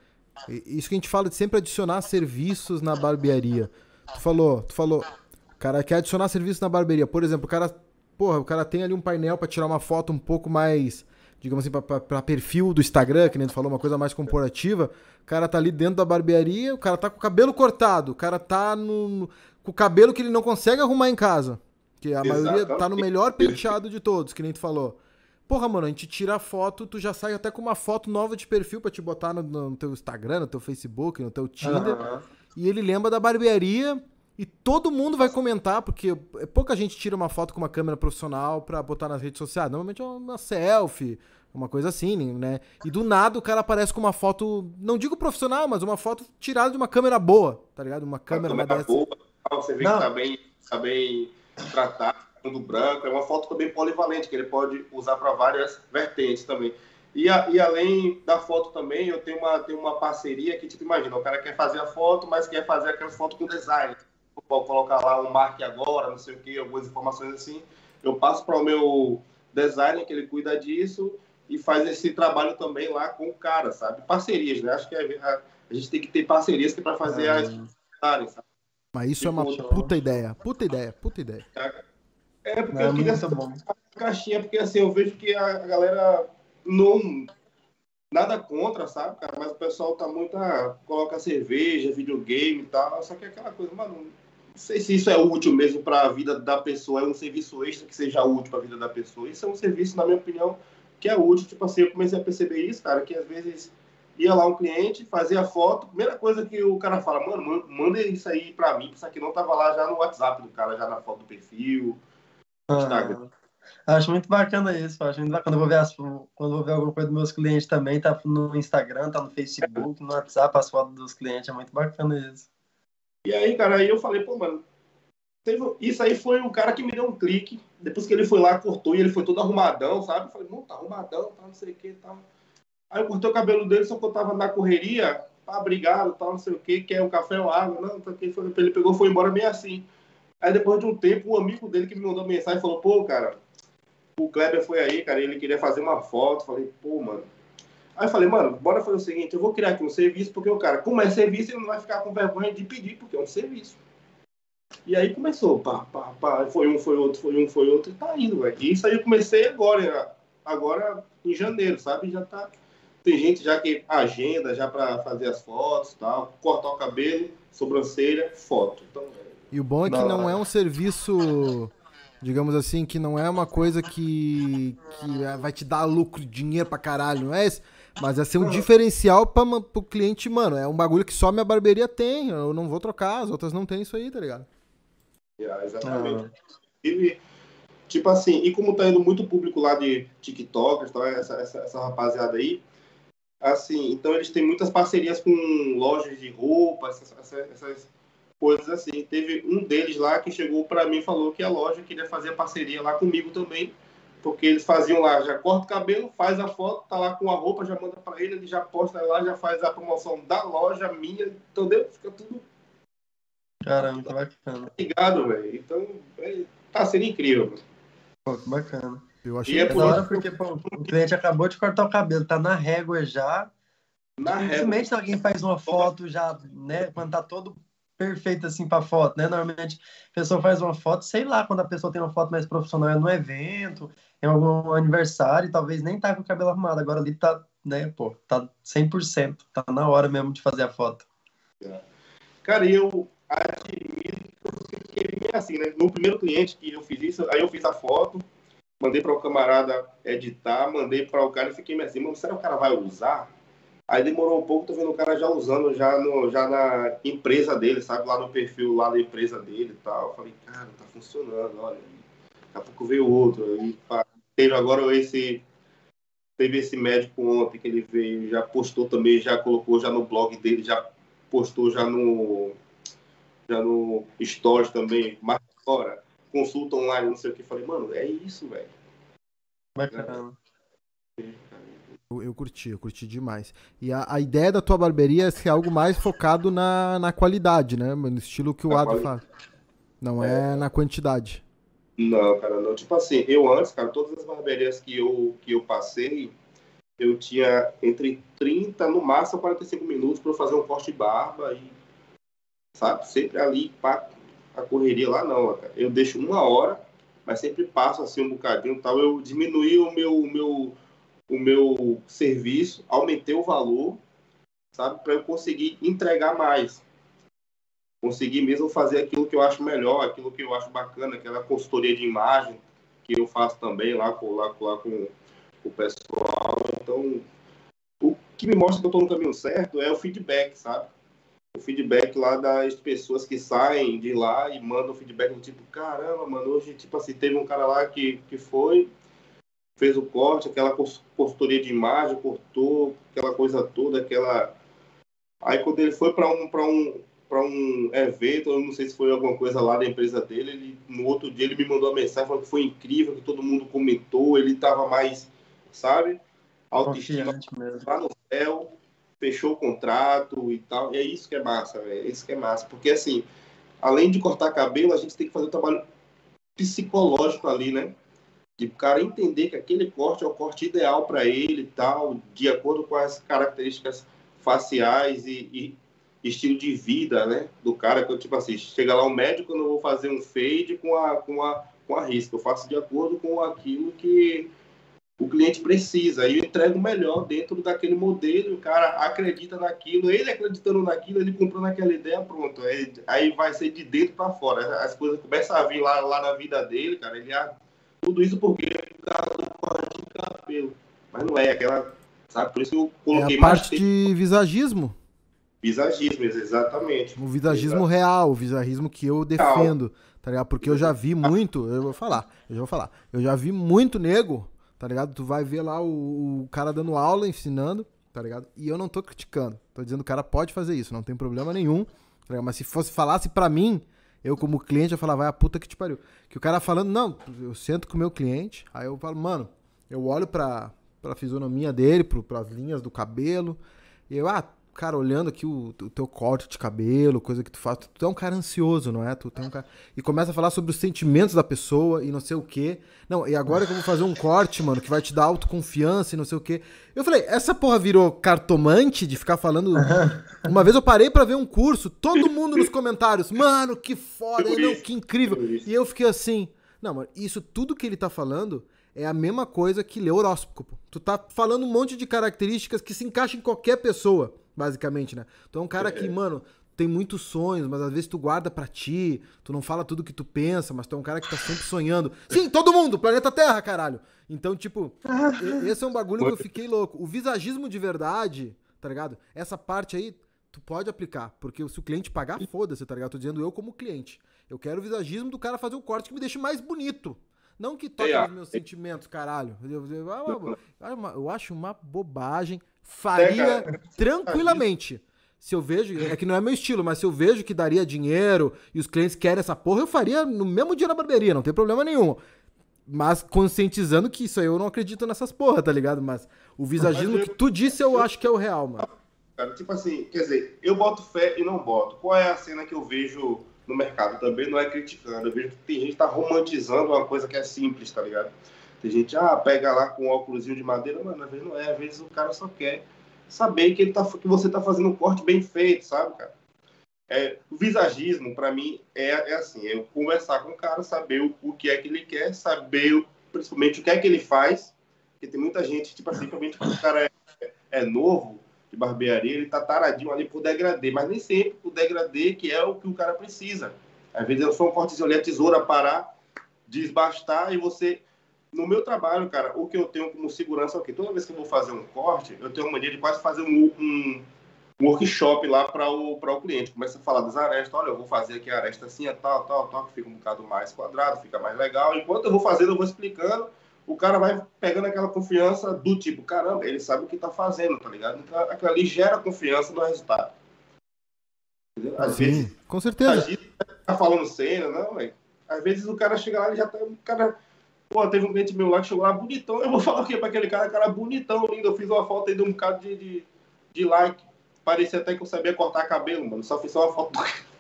Isso que a gente fala de sempre adicionar serviços na barbearia. Tu falou, tu falou, o cara quer adicionar serviço na barbearia. Por exemplo, o cara, porra, o cara tem ali um painel para tirar uma foto um pouco mais, digamos assim, para perfil do Instagram, que nem tu falou, uma coisa mais corporativa. O cara tá ali dentro da barbearia, o cara tá com o cabelo cortado, o cara tá no, no com o cabelo que ele não consegue arrumar em casa. Que a Exatamente. maioria tá no melhor penteado de todos, que nem tu falou. Porra, mano, a gente tira a foto, tu já sai até com uma foto nova de perfil para te botar no, no, teu Instagram, no teu Facebook, no teu Tinder. Uhum. E ele lembra da barbearia e todo mundo vai comentar, porque pouca gente tira uma foto com uma câmera profissional pra botar nas redes sociais. Normalmente é uma selfie, uma coisa assim, né? E do nada o cara aparece com uma foto, não digo profissional, mas uma foto tirada de uma câmera boa, tá ligado? Uma câmera, uma câmera boa, você vê não. que tá bem, tá bem tratado, fundo branco. É uma foto também polivalente, que ele pode usar para várias vertentes também. E, a, e, além da foto também, eu tenho uma, tenho uma parceria que, tipo, imagina, o cara quer fazer a foto, mas quer fazer aquela foto com design pode colocar lá um marque agora, não sei o que, algumas informações assim. Eu passo para o meu designer, que ele cuida disso, e faz esse trabalho também lá com o cara, sabe? Parcerias, né? Acho que é, a, a, gente tem que ter parcerias que é para fazer as sabe? Mas isso é uma puta ideia, puta ideia, puta ideia. É, porque não, eu queria essa caixinha, porque assim, eu vejo que a galera não nada contra, sabe, cara? Mas o pessoal tá muito. Ah, coloca cerveja, videogame e tal. Só que é aquela coisa, mano, não sei se isso é útil mesmo para a vida da pessoa, é um serviço extra que seja útil para a vida da pessoa. Isso é um serviço, na minha opinião, que é útil. Tipo assim, eu comecei a perceber isso, cara, que às vezes ia lá um cliente, fazia foto, primeira coisa que o cara fala, mano, manda isso aí para mim, isso aqui não tava lá já no WhatsApp do cara, já na foto do perfil, no ah, Instagram. Acho muito bacana isso, acho muito bacana. Quando eu vou ver, as, quando eu vou ver alguma coisa dos meus clientes também, tá no Instagram, tá no Facebook, no WhatsApp, as fotos dos clientes, é muito bacana isso. E aí, cara, aí eu falei, pô, mano, teve... isso aí foi um cara que me deu um clique. Depois que ele foi lá, cortou e ele foi todo arrumadão, sabe? Eu falei, não, tá arrumadão, tá não sei o que tal. Aí eu cortei o cabelo dele, só que eu tava na correria, tá brigado, tal, não sei o que, quer o café ou água, não, tá aqui. Ele pegou foi embora meio assim. Aí depois de um tempo, o um amigo dele que me mandou mensagem falou, pô, cara, o Kleber foi aí, cara, ele queria fazer uma foto. Falei, pô, mano, Aí eu falei, mano, bora fazer o seguinte, eu vou criar aqui um serviço, porque o cara, como é serviço, ele não vai ficar com vergonha de pedir, porque é um serviço. E aí começou, pá, pá, pá, foi um, foi outro, foi um, foi outro, e tá indo, velho. E isso aí eu comecei agora, agora em janeiro, sabe? Já tá. Tem gente já que agenda já para fazer as fotos tal, cortar o cabelo, sobrancelha, foto. Então, e o bom é que não é um serviço, digamos assim, que não é uma coisa que, que vai te dar lucro, dinheiro pra caralho, não é esse? Mas é ser um diferencial pra, pro cliente, mano. É um bagulho que só minha barbearia tem. Eu não vou trocar, as outras não tem isso aí, tá ligado? Yeah, exatamente. Ah. E, tipo assim, e como tá indo muito público lá de TikTok, então essa, essa, essa rapaziada aí, assim, então eles têm muitas parcerias com lojas de roupa, essas, essas coisas assim. Teve um deles lá que chegou para mim e falou que a loja queria fazer a parceria lá comigo também, porque eles faziam lá, já corta o cabelo, faz a foto, tá lá com a roupa, já manda para ele, ele já posta lá, já faz a promoção da loja minha, entendeu? Fica tudo Caramba, que bacana. Obrigado, velho. Então, é, tá sendo incrível. Pô, que bacana. Eu achei e é por hora porque pô, o cliente acabou de cortar o cabelo, tá na régua já. Na Dificilmente régua. alguém faz uma foto já, né, quando tá todo perfeito assim para foto, né? Normalmente a pessoa faz uma foto, sei lá, quando a pessoa tem uma foto mais profissional é no evento, em algum aniversário, talvez nem tá com o cabelo arrumado, agora ali tá, né, pô, tá 100%, tá na hora mesmo de fazer a foto. Cara, eu que assim, né? No primeiro cliente que eu fiz isso, aí eu fiz a foto, mandei para o camarada editar, mandei para o cara e fiquei assim, mas será que o cara vai usar? Aí demorou um pouco, tô vendo o cara já usando já, no, já na empresa dele, sabe? Lá no perfil lá da empresa dele e tal. Eu falei, cara, tá funcionando, olha. Daqui a pouco veio outro. Aí, teve agora esse. Teve esse médico ontem que ele veio, já postou também, já colocou já no blog dele, já postou já no já no Stories também, marca fora, consulta online, não sei o que. Falei, mano, é isso, velho. Bacana. Eu, eu, curti, eu curti demais. E a, a, ideia da tua barbearia é ser algo mais focado na, na qualidade, né? No estilo que o na Ado faz. Não é... é... na quantidade. Não, cara, não. Tipo assim, eu antes, cara, todas as barbearias que eu, que eu passei, eu tinha entre 30, no máximo 45 minutos para fazer um corte de barba e sabe? Sempre ali, pá, a correria lá não, cara. Eu deixo uma hora, mas sempre passo assim um bocadinho tal. Eu diminuí o meu, o meu, o meu serviço, aumentei o valor, sabe? Para eu conseguir entregar mais. Conseguir mesmo fazer aquilo que eu acho melhor, aquilo que eu acho bacana, aquela consultoria de imagem que eu faço também lá, com, lá, lá com o pessoal. Então, o que me mostra que eu estou no caminho certo é o feedback, sabe? O feedback lá das pessoas que saem de lá e mandam feedback do tipo, caramba, mano, hoje, tipo assim, teve um cara lá que, que foi, fez o corte, aquela consultoria de imagem, cortou, aquela coisa toda, aquela... Aí quando ele foi para um, para um, para um evento, eu não sei se foi alguma coisa lá da empresa dele, ele, no outro dia ele me mandou uma mensagem falando que foi incrível, que todo mundo comentou, ele estava mais, sabe, autoestima lá no céu, fechou o contrato e tal. E é isso que é massa, velho. É isso que é massa. Porque, assim, além de cortar cabelo, a gente tem que fazer um trabalho psicológico ali, né? De o cara entender que aquele corte é o corte ideal para ele e tal, de acordo com as características faciais e, e, estilo de vida, né? Do cara, que tipo assim, chega lá um médico, eu não vou fazer um fade com a, com a, com a risca. Eu faço de acordo com aquilo que o cliente precisa. Aí eu entrego o melhor dentro daquele modelo, o cara acredita naquilo, ele acreditando naquilo, ele comprou naquela ideia, pronto. Aí, aí vai ser de dentro para fora. As coisas começam a vir lá, lá na vida dele, cara. Ele, ah, tudo isso porque o cara corte de cabelo. Mas não é aquela. Sabe? Por isso eu coloquei é a parte de visagismo. Visagismo, exatamente. O visagismo Exato. real, o visagismo que eu defendo, tá ligado? Porque eu já vi muito, eu vou falar, eu já vou falar, eu já vi muito nego tá ligado? Tu vai ver lá o, o, cara dando aula, ensinando, tá ligado? E eu não tô criticando. Tô dizendo que o cara pode fazer isso, não tem problema nenhum. Tá Mas se fosse falasse pra mim, eu como cliente, eu falava, vai a puta que te pariu. Que o cara falando, não, eu sento com o meu cliente, aí eu falo, mano, eu olho pra, pra fisionomia dele, pro, pras linhas do cabelo, e eu, ah, cara, olhando aqui o, o, teu corte de cabelo, coisa que tu faz, tu, tu é um cara ansioso, não é? Tu, tu é um cara... E começa a falar sobre os sentimentos da pessoa e não sei o quê. Não, e agora que eu vou fazer um corte, mano, que vai te dar autoconfiança e não sei o quê. Eu falei, essa porra virou cartomante de ficar falando. (laughs) Uma vez eu parei para ver um curso, todo mundo nos comentários, mano, que foda, não, que incrível. E eu fiquei assim, não, mano, isso tudo que ele tá falando é a mesma coisa que ler horóscopo. Tu tá falando um monte de características que se encaixam em qualquer pessoa, basicamente, né? Tu é um cara que, é. mano, tem muitos sonhos, mas às vezes tu guarda para ti, tu não fala tudo que tu pensa, mas tu é um cara que tá sempre sonhando. Sim, todo mundo, planeta Terra, caralho. Então, tipo, esse é um bagulho que eu fiquei louco. O visagismo de verdade, tá ligado? Essa parte aí, tu pode aplicar, porque se o cliente pagar, foda-se, tá ligado? Tô dizendo eu como cliente. Eu quero o visagismo do cara fazer um corte que me deixe mais bonito. Não que toque os meus sentimentos, caralho. Eu, eu, eu, eu acho uma bobagem. Faria (laughs) tranquilamente. Se eu vejo, é que não é meu estilo, mas se eu vejo que daria dinheiro e os clientes querem essa porra, eu faria no mesmo dia na barbearia, não tem problema nenhum. Mas conscientizando que isso aí eu não acredito nessas porra, tá ligado? Mas o visagismo que tu disse eu acho que é o real, mano. Cara, tipo assim, quer dizer, eu boto fé e não boto. Qual é a cena que eu vejo no mercado também não é criticando. Eu vejo que tem gente que tá romantizando uma coisa que é simples, tá ligado? Tem gente, ah, pega lá com um óculos de madeira, mano, às vezes não é, às vezes o cara só quer saber que, ele tá, que você tá fazendo um corte bem feito, sabe, cara? É, o visagismo, para mim, é, é assim, é conversar com o cara, saber o, o que é que ele quer, saber principalmente o que é que ele faz, porque tem muita gente, tipo assim, principalmente quando o cara é, é novo, de barbearia, ele tá taradinho ali por degradê, mas nem sempre por degradê que é o que o cara precisa. Às vezes eu sou um cortezinho ali, a tesoura parar, desbastar e você... No meu trabalho, cara, o que eu tenho como segurança é o quê? Toda vez que eu vou fazer um corte, eu tenho uma mania de quase fazer um, um, um workshop lá para o, o cliente. Começa a falar das arestas, olha, eu vou fazer aqui a aresta assim, tal, tal, tal, que fica um bocado mais quadrado, fica mais legal. Enquanto eu vou fazendo, eu vou explicando o cara vai pegando aquela confiança do tipo, caramba, ele sabe o que tá fazendo, tá ligado? Então aquilo ali gera confiança no resultado. Entendeu? Às Sim, vezes, com certeza. A gente tá falando cena, não, velho. Às vezes o cara chega lá e já tá. O cara. Pô, teve um cliente meu lá que chegou lá bonitão. Eu vou (laughs) falar o quê pra aquele cara? Cara bonitão, lindo. Eu fiz uma foto aí de um bocado de, de, de like. Parecia até que eu sabia cortar cabelo, mano. Só fiz só uma foto. (laughs)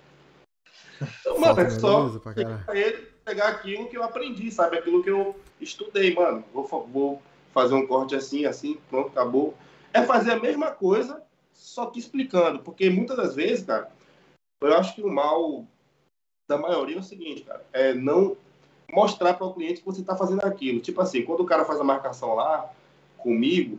Então, mano, é só pra ele pegar aquilo que eu aprendi, sabe? Aquilo que eu estudei, mano. Vou, vou fazer um corte assim, assim, pronto, acabou. É fazer a mesma coisa, só que explicando. Porque muitas das vezes, cara, eu acho que o mal da maioria é o seguinte, cara, é não mostrar para o cliente que você está fazendo aquilo. Tipo assim, quando o cara faz a marcação lá comigo,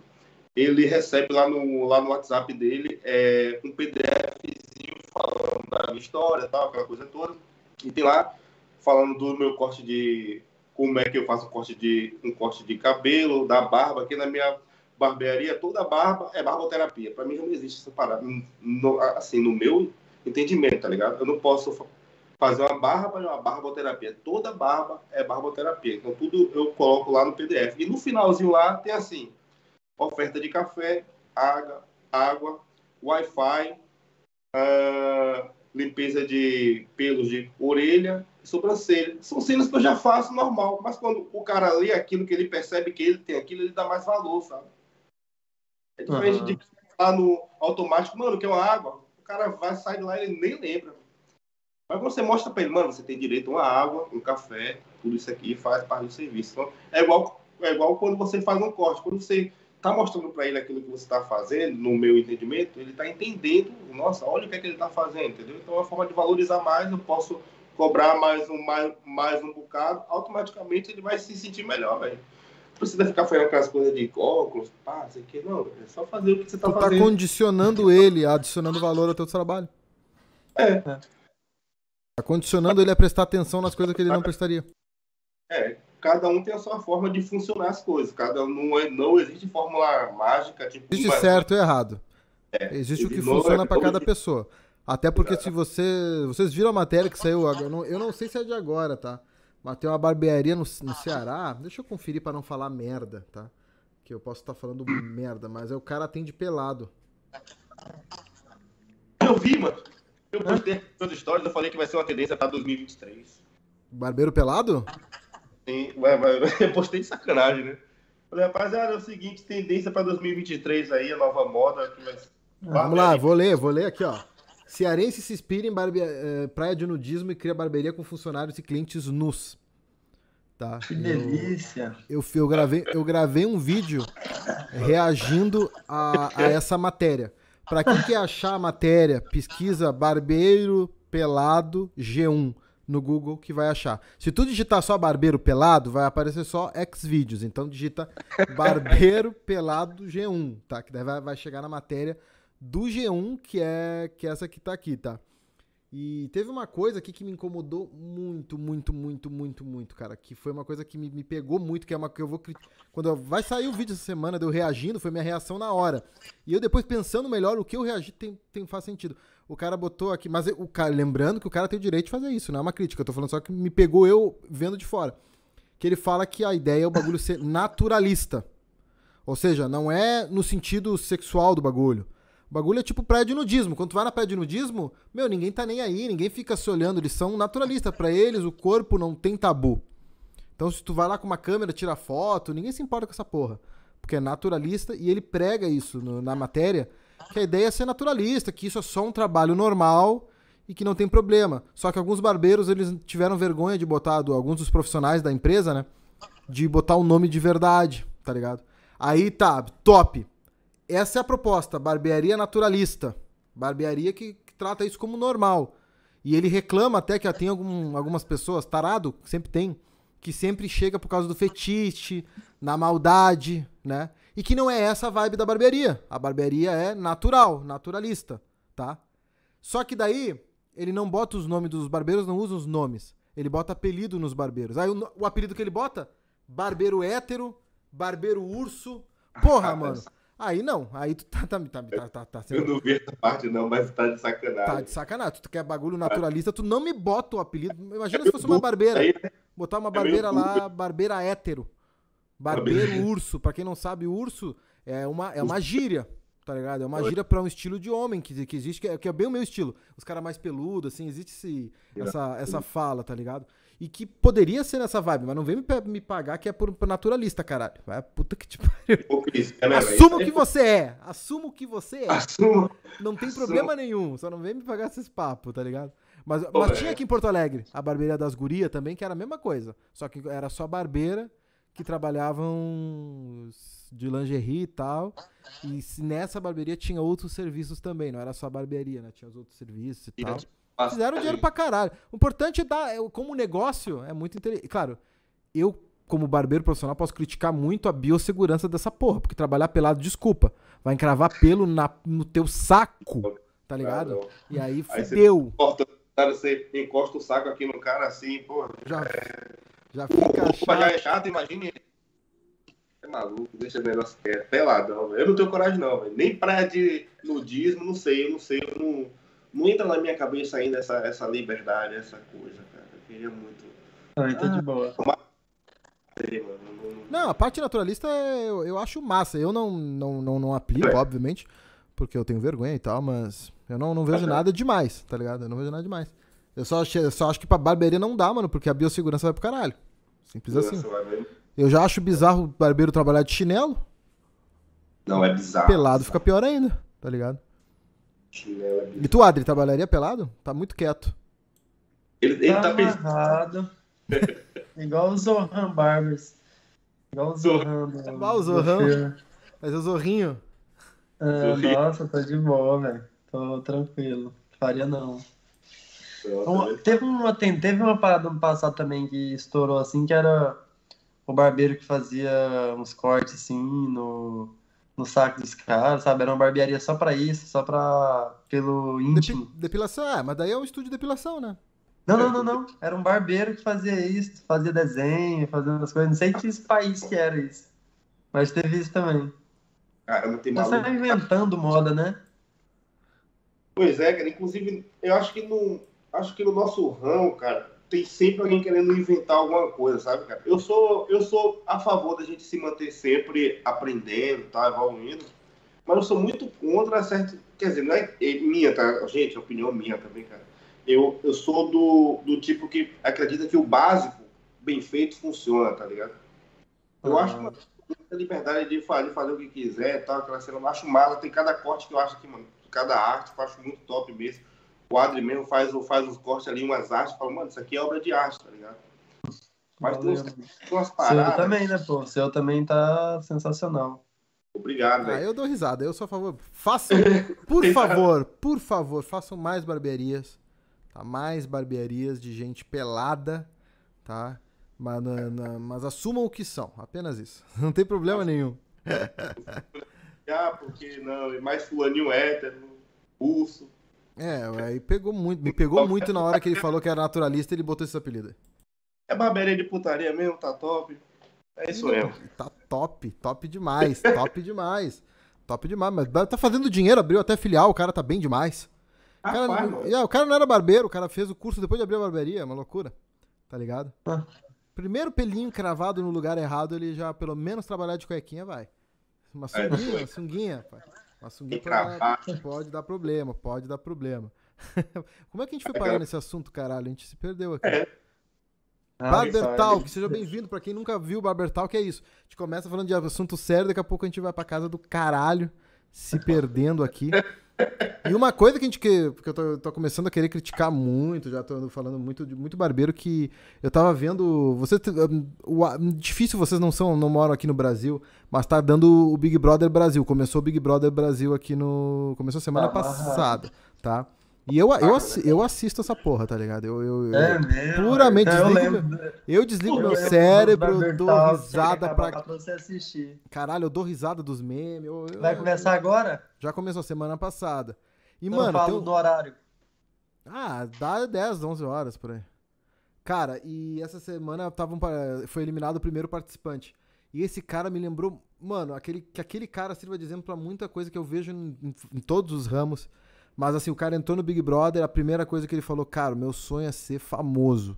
ele recebe lá no, lá no WhatsApp dele é, um PDFzinho falando da minha história, tal, aquela coisa toda. E tem lá falando do meu corte de como é que eu faço um corte de um corte de cabelo, da barba, aqui na minha barbearia toda barba é barboterapia. Para mim não existe essa parada, no, assim, no meu entendimento, tá ligado? Eu não posso fazer uma barba e uma barboterapia. Toda barba é barboterapia. Então tudo eu coloco lá no PDF. E no finalzinho lá tem assim, oferta de café, água, água, Wi-Fi, uh, limpeza de pelos de orelha e sobrancelha. São cenas que eu já faço normal, mas quando o cara lê aquilo que ele percebe que ele tem aquilo, ele dá mais valor, sabe? É diferente uhum. de falar no automático, mano, que é uma água, o cara vai sair de lá e ele nem lembra. Mas quando você mostra para ele, mano, você tem direito a uma água, um café, tudo isso aqui faz parte do serviço. Então, é igual, é igual quando você faz um corte. Quando você está mostrando para ele aquilo que você está fazendo, no meu entendimento, ele está entendendo, nossa, olha o que, é que ele está fazendo, entendeu? Então é uma forma de valorizar mais, eu posso cobrar mais um, mais, mais um bocado, automaticamente ele vai se sentir melhor, velho. Não precisa ficar fazendo aquelas coisas de óculos, pá, isso aqui, não, é só fazer o que você está tá fazendo. Tá condicionando ele, adicionando valor ao teu trabalho. É. Tá condicionando ele a prestar atenção nas coisas que ele não prestaria. É, cada um tem a sua forma de funcionar as coisas. Cada um não, é, não existe fórmula mágica. Tipo, existe certo e errado. É, existe o que funciona é para cada pessoa. Até porque se você. Vocês viram a matéria que saiu. Eu não, eu não sei se é de agora, tá? Mas tem uma barbearia no, no Ceará. Deixa eu conferir para não falar merda, tá? Que eu posso estar tá falando merda, mas é o cara atende pelado. Eu vi, mano. Eu postei as histórias, eu falei que vai ser uma tendência para 2023. Barbeiro pelado? Sim, vai. (laughs) Eu postei de sacanagem, né? Falei, rapaziada, é o seguinte, tendência para 2023 aí, a nova moda, que vai Vamos lá, vou ler, vou ler aqui, ó. Cearense se inspira em barbe... eh, praia de nudismo e cria barbearia com funcionários e clientes nus. Tá? Que Eu- delícia. Eu, eu, gravei, eu gravei um vídeo reagindo a, a essa matéria. Pra quem quer achar a matéria, pesquisa barbeiro pelado G1 no Google que vai achar. Se tu digitar só barbeiro pelado, vai aparecer só Xvideos. Então digita barbeiro pelado G1, tá? Que daí vai, vai chegar na matéria do G1, que é, que é essa que tá aqui, tá? E teve uma coisa aqui que me incomodou muito, muito, muito, muito, muito, cara. Que foi uma coisa que me, me pegou muito, que é uma que eu vou. Quando eu- vai sair o vídeo essa semana eu reagindo, foi minha reação na hora. E eu depois pensando melhor, o que eu reagi tem, tem, faz sentido. O cara botou aqui, mas o cara, lembrando que o cara tem o direito de fazer isso, não é uma crítica. Eu tô falando só que me pegou eu vendo de fora. Que ele fala que a ideia é o bagulho ser naturalista. Ou seja, não é no sentido sexual do bagulho. O bagulho é tipo praia de nudismo. Quando tu vai na praia de nudismo, meu, ninguém tá nem aí, ninguém fica se olhando. Eles são naturalistas. Pra eles, o corpo não tem tabu. Então, se tu vai lá com uma câmera, tira foto, ninguém se importa com essa porra. Porque é naturalista e ele prega isso no- na matéria, que a ideia é ser naturalista, que isso é só um trabalho normal e que não tem problema. Só que alguns barbeiros, eles tiveram vergonha de botar, do- alguns dos profissionais da empresa, né? De botar o nome de verdade, tá ligado? Aí tá, top. Essa é a proposta, barbearia naturalista. Barbearia que, que trata isso como normal. E ele reclama até que tem algum- algumas pessoas, tarado, sempre tem, que sempre chega por causa do fetiche, na maldade, né? E que não é essa a vibe da barbearia. A barbearia é natural, naturalista, tá? Só que daí, ele não bota os nomes dos barbeiros, não usa os nomes. Ele bota apelido nos barbeiros. Aí o, o apelido que ele bota? Barbeiro hétero, barbeiro urso. Porra, (laughs) mano. Aí não, aí tu tá, tá, tá, tá, tá, tá Eu sendo não vi essa parte não, mas tá de Tá sacanagem. de sacanagem. Tu quer bagulho naturalista, tu não me bota o apelido. Imagina se fosse uma barbeira. Aí, Botar uma é barbeira lá, barbeira hétero. Barbeiro Barbeiro. urso. Pra quem não sabe, urso é uma, é uma gíria, tá ligado? É uma gíria pra um estilo de homem que, que existe, que é, que é bem o meu estilo. Os caras mais peludos, assim, existe esse, essa, essa fala, tá ligado? E que poderia ser nessa vibe, mas não vem me, me pagar que é por, por naturalista, caralho. Vai, puta que te (laughs) pariu. velho? Assumo que você é. Assumo que você é. Assumo. Não tem problema nenhum, só não vem me pagar esses papos, tá ligado? Mas, Pô, mas é. tinha aqui em Porto Alegre a barbearia das gurias também, que era a mesma coisa. Só que era só barbeira que trabalhavam de lingerie e tal. E nessa barbearia tinha outros serviços também, não era só barbearia, né? Tinha os outros serviços e tal. Fizeram dinheiro pra caralho. O importante é dar, é, como negócio, é muito interessante. Claro, eu, como barbeiro profissional, posso criticar muito a biossegurança dessa porra, porque trabalhar pelado, desculpa, vai encravar pelo na, no teu saco, tá ligado? E aí Aí você- fudeu. Corta, cara, você encosta o saco aqui no cara assim, porra. Já, já O fica roupa já chato. é chato, imagine. É maluco, deixa o negócio quieto. Peladão, velho. Eu não tenho coragem, não, velho. Nem praia de nudismo, não sei, eu não sei. Eu não, não entra na minha cabeça ainda essa, essa liberdade, essa coisa, cara. Eu queria muito Aí tá de boa. Não- a parte naturalista é- eu, eu acho massa. Eu não, não, não, não aplico, É. obviamente, porque eu tenho vergonha e tal, mas eu não, não vejo Aham. nada demais, tá ligado? Eu não vejo nada demais. Eu só, achei- eu só acho que pra barbearia não dá, mano, porque a biossegurança vai pro caralho. Simples assim. Nossa. Eu já acho bizarro o barbeiro trabalhar de chinelo, Não, é bizarro. pelado fica pior ainda, tá ligado? É bizarro. E tu, Adri, trabalharia pelado? Tá muito quieto. Ele, ele Tá tá pensando. (laughs) Igual o Zohan Barbers. Igual o Zohan. do- Igual o Zohan. Mas o zorrinho. Ah, Zohan. nossa, tô de boa, velho. Tô tranquilo. Faria não. Velho. teve, uma, teve uma parada no passado também que estourou assim, que era o barbeiro que fazia uns cortes assim no, no saco dos caras, sabe? Era uma barbearia só pra isso, só pra pelo Depi- íntimo. depilação, é, mas daí é um estúdio de depilação, né? Não, não, não, não. Era um barbeiro que fazia isso, fazia desenho, fazia umas coisas. Não sei que país que era isso. Mas teve isso também. Caramba, tem Você maluco. tá inventando moda, né? Pois é, cara. Inclusive, eu acho que no, acho que no nosso ramo, cara, tem sempre alguém querendo inventar alguma coisa, sabe, cara? Eu sou, eu sou a favor da gente se manter sempre aprendendo, tá, evoluindo, mas eu sou muito contra certo, quer dizer, não é é minha, tá, gente, é opinião minha também, cara. Eu, eu sou do, do tipo que acredita que o básico bem feito funciona, tá ligado? Eu Ah. acho que muita liberdade de fazer, fazer o que quiser tal, aquela cena. Eu acho massa, tem cada corte que eu acho que, mano, cada arte eu acho muito top mesmo. O Adri mesmo faz, faz os cortes ali, umas artes, fala, mano, isso aqui é obra de arte, tá ligado? Mas tem, uns, tem umas paradas. Seu também, né, pô? Seu também tá sensacional. Obrigado, Ah, velho. eu dou risada, eu sou a favor. Façam, por (laughs) favor, por favor, façam mais barbearias. Tá? Mais barbearias de gente pelada, tá? Mas, na- na- mas assumam o que são, apenas isso. (laughs) Não tem problema nenhum. (laughs) Ah, porque não, e mais fulaninho hétero, urso. É, aí pegou muito, me pegou muito na hora que ele falou que era naturalista, ele botou esse apelido. É barbearia de putaria mesmo, tá top. É isso mesmo. Tá top, top demais, top demais. Top demais, mas tá fazendo dinheiro, abriu até filial, o cara tá bem demais. O cara, Rapaz, mano. É, o cara não era barbeiro, o cara fez o curso depois de abrir a barbearia, é uma loucura. Tá ligado? Ah. Primeiro pelinho cravado no lugar errado, ele já pelo menos trabalhar de cuequinha vai. Uma É. sunguinha, uma sunguinha, pai. Uma sunguinha Tem (laughs) pode, dar problema, pode dar problema. (laughs) Como é que a gente foi É, parar nesse assunto, caralho? A gente se perdeu aqui. É. Ah, Barber. Talk, seja bem-vindo. Pra quem nunca viu Barber Talk, é isso. A gente começa falando de assunto sério, daqui a pouco a gente vai pra casa do caralho, se perdendo aqui. (laughs) E uma coisa que a gente que, que eu tô, tô começando a querer criticar muito, já tô falando muito de muito barbeiro que eu tava vendo, você o, a- difícil vocês não são, não moram aqui no Brasil, mas tá dando o Big Brother Brasil. Começou o Big Brother Brasil aqui no começou semana Ah, passada, tá? E eu, eu, eu assisto essa porra, tá ligado? Eu, eu, eu- É mesmo. Puramente então, eu desligo lembro, eu desligo eu meu cérebro, Barber dou risada pra. pra você assistir. Caralho, eu dou risada dos memes. eu- eu- Vai começar agora? Já começou semana passada. E, Não mano, falo tem um- do horário. Ah, dá 10, 11 horas por aí. Cara, e essa semana tava um foi eliminado o primeiro participante. E esse cara me lembrou, mano, aquele, que aquele cara sirva de exemplo pra muita coisa que eu vejo em- em todos os ramos. Mas assim, o cara entrou no Big Brother, a primeira coisa que ele falou, cara, meu sonho é ser famoso.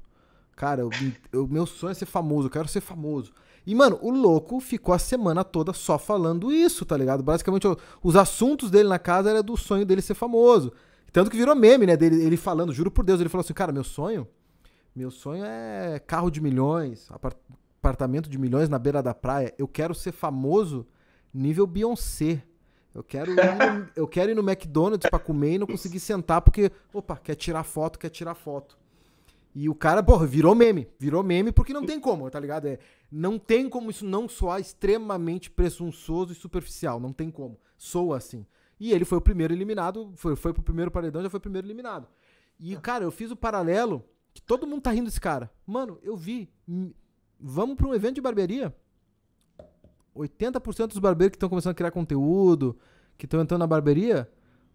Cara, o meu sonho é ser famoso, eu quero ser famoso. E, mano, o louco ficou a semana toda só falando isso, tá ligado? Basicamente, os assuntos dele na casa era do sonho dele ser famoso. Tanto que virou meme, né? Dele, ele falando, juro por Deus, ele falou assim, cara, meu sonho, meu sonho é carro de milhões, apar- apartamento de milhões na beira da praia. Eu quero ser famoso nível Beyoncé. Eu quero, ir no, eu quero ir no McDonald's pra comer e não conseguir sentar porque, opa, quer tirar foto, quer tirar foto. E o cara, porra, virou meme. Virou meme porque não tem como, tá ligado? É, não tem como isso não soar extremamente presunçoso e superficial. Não tem como. Soa assim. E ele foi o primeiro eliminado, foi, foi pro primeiro paredão, já foi o primeiro eliminado. E, cara, eu fiz o paralelo que todo mundo tá rindo desse cara. Mano, eu vi. hum, Vamos pra um evento de barbearia. 80% dos barbeiros que estão começando a criar conteúdo, que estão entrando na barbearia,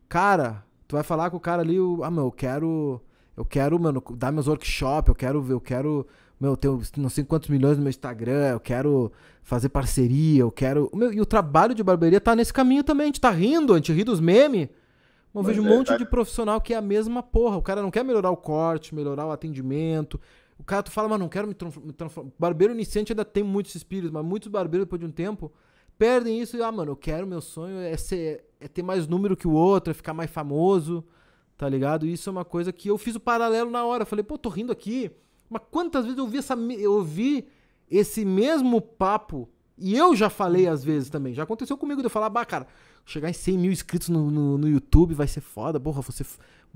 cara, tu vai falar com o cara ali, ah, meu, eu quero, eu quero, mano, dar meus workshops, eu quero, eu quero, meu, ter não sei quantos milhões no meu Instagram, eu quero fazer parceria, eu quero, meu, e o trabalho de barbearia tá nesse caminho também, a gente tá rindo, a gente ri dos memes, eu vejo um é, monte tá- de profissional que é a mesma porra, o cara não quer melhorar o corte, melhorar o atendimento, o cara, tu fala, mas não quero me transformar. Transform... Barbeiro iniciante ainda tem muitos espíritos, mas muitos barbeiros, depois de um tempo, perdem isso e, ah, mano, eu quero, meu sonho é, ser, é ter mais número que o outro, é ficar mais famoso, tá ligado? Isso é uma coisa que eu fiz o paralelo na hora. Falei, pô, tô rindo aqui, mas quantas vezes eu vi, essa, eu ouvi esse mesmo papo e eu já falei às vezes também. Já aconteceu comigo de eu falar, bah, cara, chegar em 100 mil inscritos no, no, no YouTube vai ser foda, porra, você.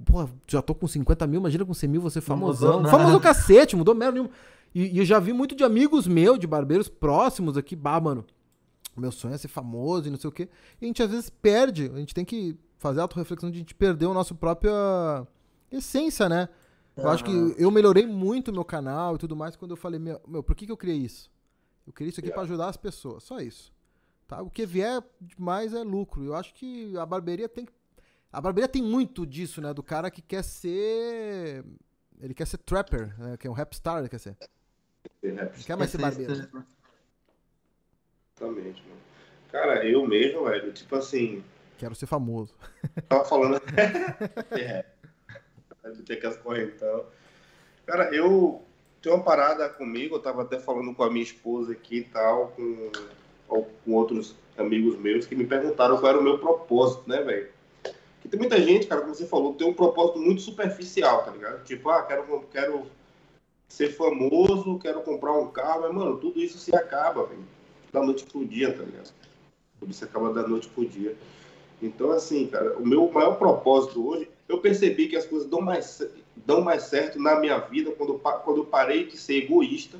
Porra, já tô com 50 mil, imagina com 100 mil você famosão. Famoso cacete, mudou merda nenhuma. E, e eu já vi muito de amigos meus, de barbeiros próximos aqui, bah, mano. Meu sonho é ser famoso e não sei o quê. E a gente às vezes perde. A gente tem que fazer a autorreflexão de a gente perder a nossa própria essência, né? Eu acho que eu melhorei muito o meu canal e tudo mais quando eu falei, meu, meu por que, que eu criei isso? Eu criei isso aqui pra ajudar as pessoas, só isso. Tá? O que vier demais é lucro. Eu acho que a barbearia tem que- A barbearia tem muito disso, né? Do cara que quer ser. Ele quer ser trapper, né? Que é um rap star, ele quer ser. Não quer mais ser barbeiro. esse- Exatamente, mano. Cara, eu mesmo, velho, tipo assim, Quero ser famoso. tava falando. (laughs) (laughs) é. De ter que as correntão. Cara, eu tenho uma parada comigo, eu tava até falando com a minha esposa aqui e tal, com, com outros amigos meus que me perguntaram qual era o meu propósito, né, velho? Tem muita gente, cara, como você falou, tem um propósito muito superficial, tá ligado? Tipo, ah, quero, quero ser famoso, quero comprar um carro, mas, mano, tudo isso se acaba, velho. da noite pro dia, tá ligado? Tudo se acaba da noite pro dia. Então, assim, cara, o meu maior propósito hoje, eu percebi que as coisas dão mais, dão mais certo na minha vida quando, quando eu parei de ser egoísta,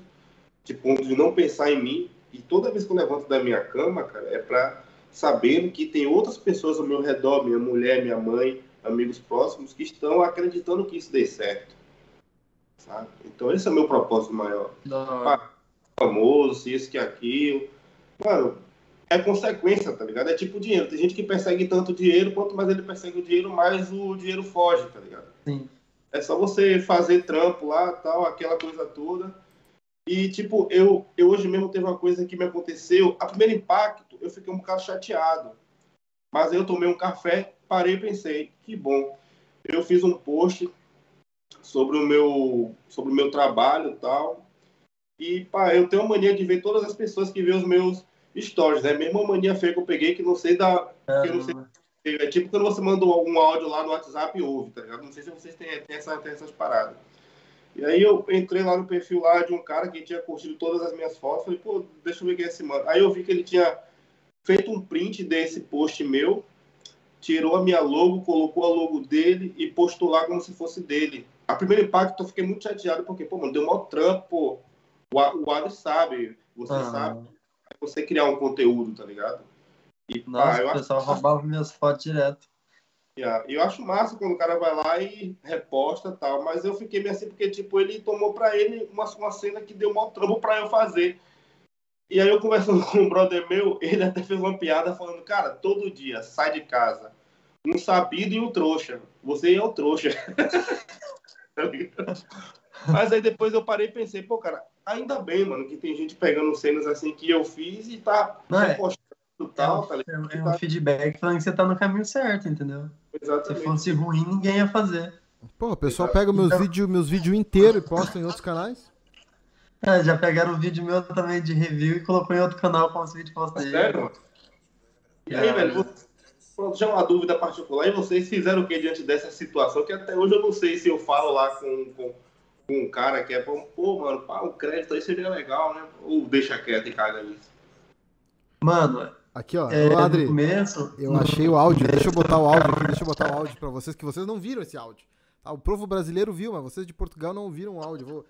de ponto de não pensar em mim. E toda vez que eu levanto da minha cama, cara, é pra sabendo que tem outras pessoas ao meu redor, minha mulher, minha mãe, amigos próximos, que estão acreditando que isso dê certo. Sabe? Então esse é o meu propósito maior. Não. Famoso, isso que aquilo. Mano, é consequência, tá ligado? É tipo dinheiro. Tem gente que persegue tanto dinheiro, quanto mais ele persegue o dinheiro, mais o dinheiro foge, tá ligado? Sim. É só você fazer trampo lá, tal, aquela coisa toda. E, tipo, eu, eu hoje mesmo teve uma coisa que me aconteceu. A primeiro impacto, eu fiquei um bocado chateado. Mas eu tomei um café, parei e pensei, que bom. Eu fiz um post sobre o meu, sobre o meu trabalho e tal. E, pá, eu tenho a mania de ver todas as pessoas que vê os meus stories, né? Mesma mania feia que eu peguei, que não sei da... Que não sei, é tipo quando você manda algum áudio lá no WhatsApp e ouve, tá ligado? Não sei se vocês têm, têm, essa, têm essas paradas. E aí eu entrei lá no perfil lá de um cara que tinha curtido todas as minhas fotos. Falei, pô, deixa eu ver quem é esse mano. Aí eu vi que ele tinha feito um print desse post meu, tirou a minha logo, colocou a logo dele e postou lá como se fosse dele. A primeiro impacto eu fiquei muito chateado, porque, pô, mano, deu um trampo, pô. O, o Adi sabe, você ah. sabe. Você criar um conteúdo, tá ligado? E, Nossa, pá, o pessoal acho... roubava minhas fotos direto. Eu acho massa quando o cara vai lá e reposta tal, mas eu fiquei meio assim porque, tipo, ele tomou pra ele uma, uma cena que deu maior trampo pra eu fazer. E aí eu conversando (laughs) com um brother meu, ele até fez uma piada falando, cara, todo dia sai de casa um sabido e um trouxa. Você é o trouxa. (laughs) Mas aí depois eu parei e pensei, pô, cara, ainda bem, mano, que tem gente pegando cenas assim que eu fiz e tá é. repostando tal, é, tá ligado? É um tá... feedback falando que você tá no caminho certo, entendeu? Exatamente. Se fosse ruim, ninguém ia fazer. Pô, o pessoal pega meus então... vídeos meus vídeo inteiros e posta em outros canais. É, já pegaram um vídeo meu também de review e colocou em outro canal como se vídeo fosse Sério? E aí, velho, pronto, já é uma dúvida particular. E vocês fizeram o que diante dessa situação? Que até hoje eu não sei se eu falo lá com, com, com um cara que é, pô, mano, pá, o crédito aí seria legal, né? Ou deixa quieto e caga nisso. Mano, Aqui, ó. É, Adri, começo, eu no... achei o áudio. Deixa eu botar o áudio aqui, deixa eu botar o áudio pra vocês, que vocês não viram esse áudio. Tá, o povo brasileiro viu, mas vocês de Portugal não viram o áudio. Vou...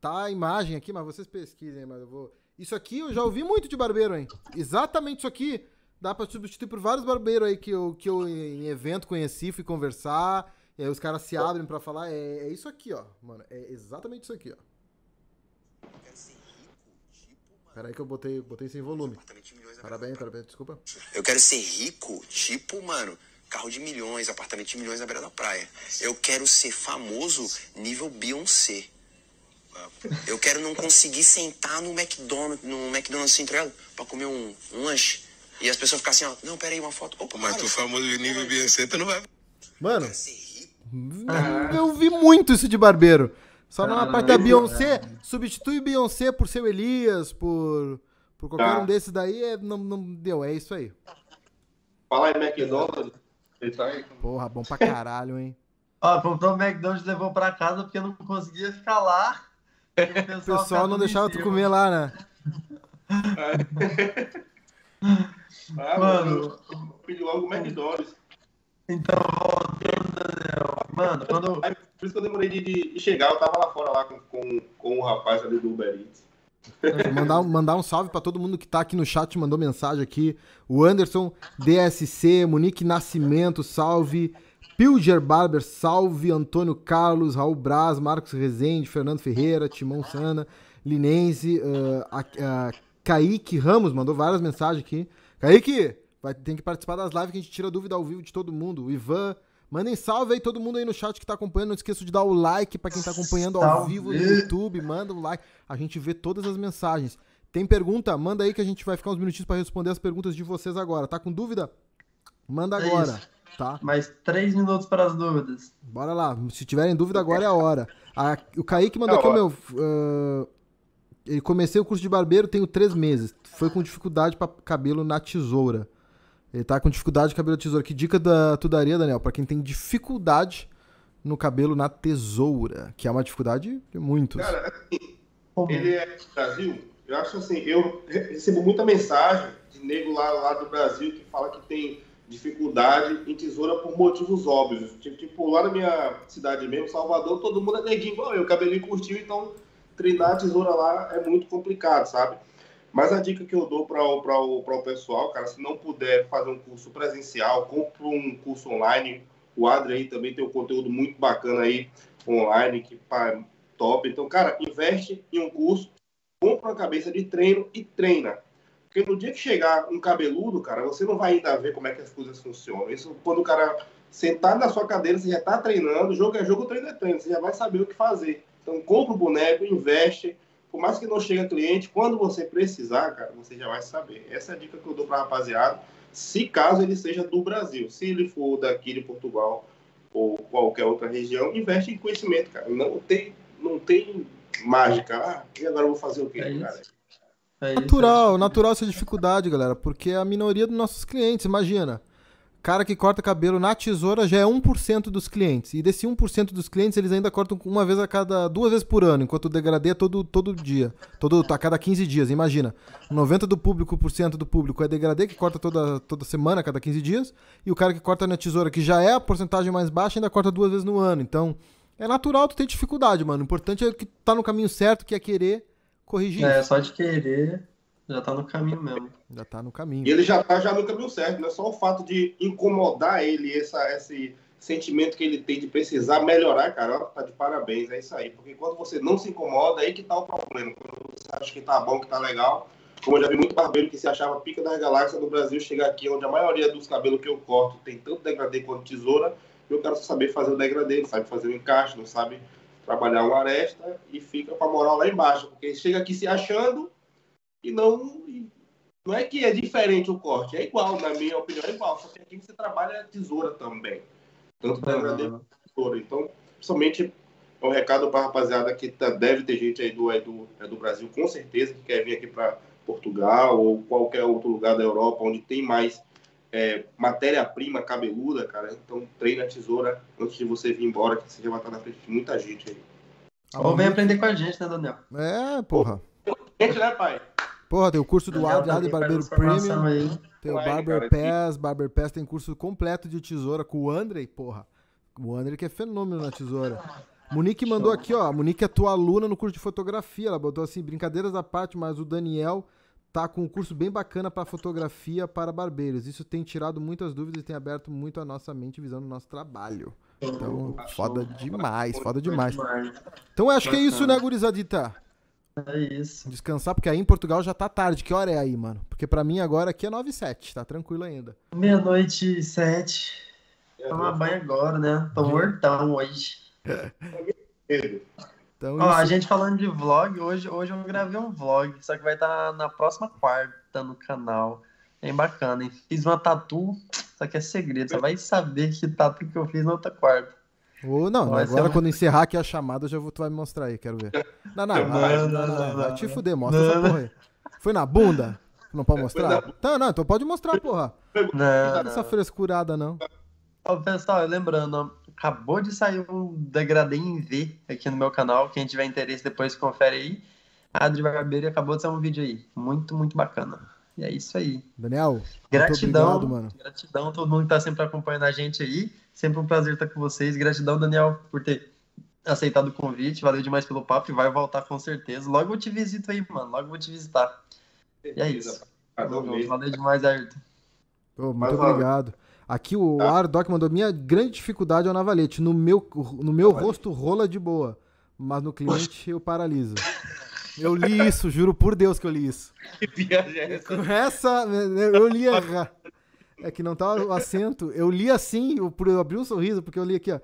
Tá a imagem aqui, mas vocês pesquisem, mas eu vou. Isso aqui eu já ouvi muito de barbeiro, hein? Exatamente isso aqui. Dá pra substituir por vários barbeiros aí que eu, que eu em evento conheci, fui conversar. E aí os caras se abrem pra falar. É, é isso aqui, ó. Mano, é exatamente isso aqui, ó. Peraí que eu botei, botei sem volume. Parabéns, parabéns, desculpa. Eu quero ser rico, tipo, mano, carro de milhões, apartamento de milhões na beira da praia. Eu quero ser famoso nível Beyoncé. Eu quero não conseguir sentar no McDonald's, no McDonald's Central pra comer um, um lanche. E as pessoas ficam assim, ó, não, peraí, uma foto. Opa, Mas tu famoso nível Beyoncé, tu não vai. Mano, eu vi muito isso de barbeiro. Só na parte da Beyoncé, substitui Beyoncé por seu Elias, por, por qualquer tá. um desses daí, é, não, não deu, é isso aí. Fala aí, McDonald's. Ele tá aí. Porra, bom pra caralho, hein? (laughs) Ó, comprou o McDonald's e levou pra casa porque não conseguia ficar lá. (laughs) O pessoal, o pessoal não deixava tu comer lá, né? É. (laughs) ah, mano, pedi logo o McDonald's. Então, voltando, mano, quando. Por isso que eu demorei de, de chegar, eu tava lá fora lá com, com, com o rapaz ali do Uber Eats. mandar, mandar um salve para todo mundo que tá aqui no chat, mandou mensagem aqui. O Anderson, DSC, Monique Nascimento, salve. Pilger Barber, salve. Antônio Carlos, Raul Braz, Marcos Rezende, Fernando Ferreira, Timão Sana, Linense, uh, uh, Kaique Ramos, mandou várias mensagens aqui. Kaique, vai, tem que participar das lives que a gente tira dúvida ao vivo de todo mundo. O Ivan, Mandem salve aí todo mundo aí no chat que tá acompanhando. Não esqueça de dar o like para quem tá acompanhando ao vivo no YouTube. Manda um like. A gente vê todas as mensagens. Tem pergunta? Manda aí que a gente vai ficar uns minutinhos para responder as perguntas de vocês agora. Tá com dúvida? Manda é agora. Isso. Tá? Mais três minutos para as dúvidas. Bora lá. Se tiverem dúvida, agora é a hora. A, o Kaique mandou é aqui, meu. Uh, comecei o curso de barbeiro, tenho três meses. Foi com dificuldade para cabelo na tesoura. Ele tá com dificuldade de cabelo na tesoura. Que dica da, tu daria, Daniel, para quem tem dificuldade no cabelo na tesoura? Que é uma dificuldade de muitos. Cara, assim, ele é do Brasil, Eu acho assim, eu recebo muita mensagem de nego lá, lá do Brasil que fala que tem dificuldade em tesoura por motivos óbvios. Tipo, tipo, lá na minha cidade mesmo, Salvador, todo mundo é neguinho igual eu, cabelinho curtinho, então treinar a tesoura lá é muito complicado, sabe? Mas a dica que eu dou para o, o, o pessoal, cara, se não puder fazer um curso presencial, compre um curso online. O Adri aí também tem um conteúdo muito bacana aí online, que pá, top. Então, cara, investe em um curso, compra uma cabeça de treino e treina. Porque no dia que chegar um cabeludo, cara, você não vai ainda ver como é que as coisas funcionam. Isso quando o cara sentar na sua cadeira, você já está treinando, jogo é jogo, treino é treino, você já vai saber o que fazer. Então, compra o boneco, investe. Por mais que não chegue cliente, quando você precisar, cara, você já vai saber. Essa é a dica que eu dou para rapaziada. Se caso ele seja do Brasil, se ele for daqui de Portugal ou qualquer outra região, investe em conhecimento, cara. Não tem, não tem mágica. Ah, e agora eu vou fazer o quê, É cara? isso. É Natural, natural essa dificuldade, galera, porque é a minoria dos nossos clientes, imagina. Cara que corta cabelo na tesoura já é 1% dos clientes. E desse 1% dos clientes, eles ainda cortam uma vez a cada. duas vezes por ano, enquanto o degradê é todo, todo dia. Todo, a cada 15 dias. Imagina. 90% do público, por cento do público é degradê, que corta toda, toda semana, a cada 15 dias. E o cara que corta na tesoura, que já é a porcentagem mais baixa, ainda corta duas vezes no ano. Então, é natural tu ter dificuldade, mano. O importante é que tá no caminho certo, que é querer corrigir É, só de querer, já tá no caminho mesmo. Já tá no caminho. E ele já tá já no caminho certo, não é só o fato de incomodar ele, essa, esse sentimento que ele tem de precisar melhorar, cara, tá de parabéns, é isso aí. Porque quando você não se incomoda, aí que tá o problema. Quando você acha que tá bom, que tá legal. Como eu já vi muito barbeiro que se achava pica das galáxias no Brasil, chegar aqui, onde a maioria dos cabelos que eu corto tem tanto degradê quanto tesoura, e o cara só saber fazer o degradê, não sabe fazer o encaixe, não sabe trabalhar uma aresta e fica com a moral lá embaixo. Porque chega aqui se achando e não. não é que é diferente o corte, é igual, na minha opinião, é igual. Só que aqui você trabalha a tesoura também. Tanto degradê quanto tesoura. Então, principalmente, é um recado para a rapaziada que tá- deve ter gente aí do, é do, é do Brasil, com certeza, que quer vir aqui para Portugal ou qualquer outro lugar da Europa onde tem mais é, matéria-prima cabeluda, cara. Então, treina a tesoura antes de você vir embora, que você já vai estar na frente de muita gente aí. Ou vem aprender com a gente, né, Daniel? É, porra. Gente, né, pai? Porra, tem o curso do aqui com Barbeiro Premium. aí. Tem o Barber cara, Pass, Barber Pass tem curso completo de tesoura com o Andrei, porra. O Andrei que é fenômeno na tesoura. Monique mandou aqui, ó. A Monique é tua aluna no curso de fotografia. Ela botou assim, brincadeiras à parte, mas o Daniel tá com um curso bem bacana para fotografia para barbeiros. Isso tem tirado muitas dúvidas e tem aberto muito a nossa mente visando o nosso trabalho. Então, foda demais, foda demais. Então, eu acho que é isso, né, gurizadita? É isso. Descansar, porque aí em Portugal já tá tarde. Que hora é aí, mano? Porque pra mim agora aqui é 9 e 7, tá tranquilo ainda. Meia-noite e sete. Tomar banho agora, né? Tô mortão hoje. Então, Ó, a isso- gente falando de vlog, hoje, hoje eu gravei um vlog, só que vai estar na próxima quarta no canal. Bem bacana, hein? Fiz uma tatu, só que é segredo, você vai saber que tatu que eu fiz na outra quarta. Ou não, Vai ser agora quando encerrar aqui a chamada, já vou, tu vai me mostrar aí, quero ver. Não, não, (laughs) não, Não, não, não, não, não, vai te fuder, mostra Não, essa porra aí. Foi na bunda? Não pode mostrar? Tá, não, então pode mostrar, porra. Não, Não não. essa frescurada, não. Ó, pessoal, lembrando, acabou de sair um degradê em V aqui no meu canal. Quem tiver interesse, depois confere aí. Adri Barbeiro acabou de sair um vídeo aí. Muito, muito bacana. E é isso aí. Daniel, Gratidão, obrigado, mano. gratidão a todo mundo que tá sempre acompanhando a gente aí. Sempre um prazer estar com vocês. Gratidão, Daniel, por ter aceitado o convite. Valeu demais pelo papo e vai voltar com certeza. Logo eu te visito aí, mano. Logo eu vou te visitar. E é isso. Junto. Valeu demais, Ayrton. Pô, muito uma- obrigado. Aqui o Tá. Ardoc mandou: minha grande dificuldade é o navalete. No meu, no meu rosto rola de boa, mas no cliente eu paraliso. (laughs) Eu li isso, juro por Deus que eu li isso. Que viagem é essa? Com essa, eu li errar. É que não tá o acento. Eu li assim, eu, eu abri um sorriso, porque eu li aqui, ó.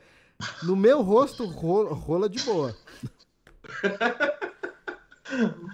No meu rosto ro- rola de boa. (laughs)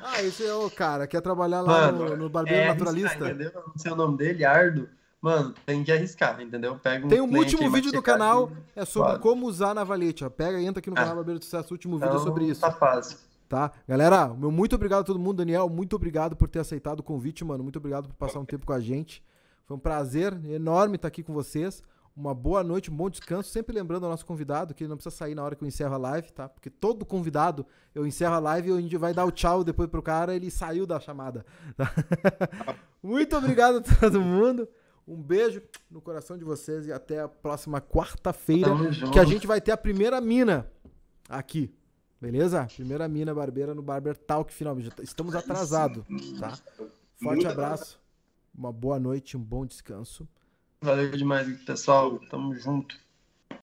Ah, esse é o cara, quer trabalhar lá no, no barbeiro é naturalista. entendeu? Não sei o nome dele, Ardo. Mano, tem que arriscar, entendeu? Pega um Tem um último vídeo do canal, é sobre Claro. como usar navalete, ó. Pega e entra aqui no Ah. canal Barbeiro do Sucesso, o último vídeo é Então, sobre isso, Tá fácil. Tá? Galera, meu muito obrigado a todo mundo, Daniel, muito obrigado por ter aceitado o convite, mano. Muito obrigado por passar um tempo com a gente. Foi um prazer enorme estar aqui com vocês. uma boa noite, um bom descanso. Sempre lembrando ao nosso convidado que ele não precisa sair na hora que eu encerro a live, tá? Porque todo convidado, eu encerro a live e a gente vai dar o tchau depois pro cara, ele saiu da chamada. tá? (laughs) Muito obrigado a todo mundo. Um beijo no coração de vocês e até a próxima quarta-feira, que a gente vai ter a primeira mina aqui. Beleza? Primeira mina barbeira no Barber Talk, finalmente. Tá- Estamos atrasados, tá? Forte abraço, uma boa noite, um bom descanso. Valeu demais, pessoal. Tamo junto.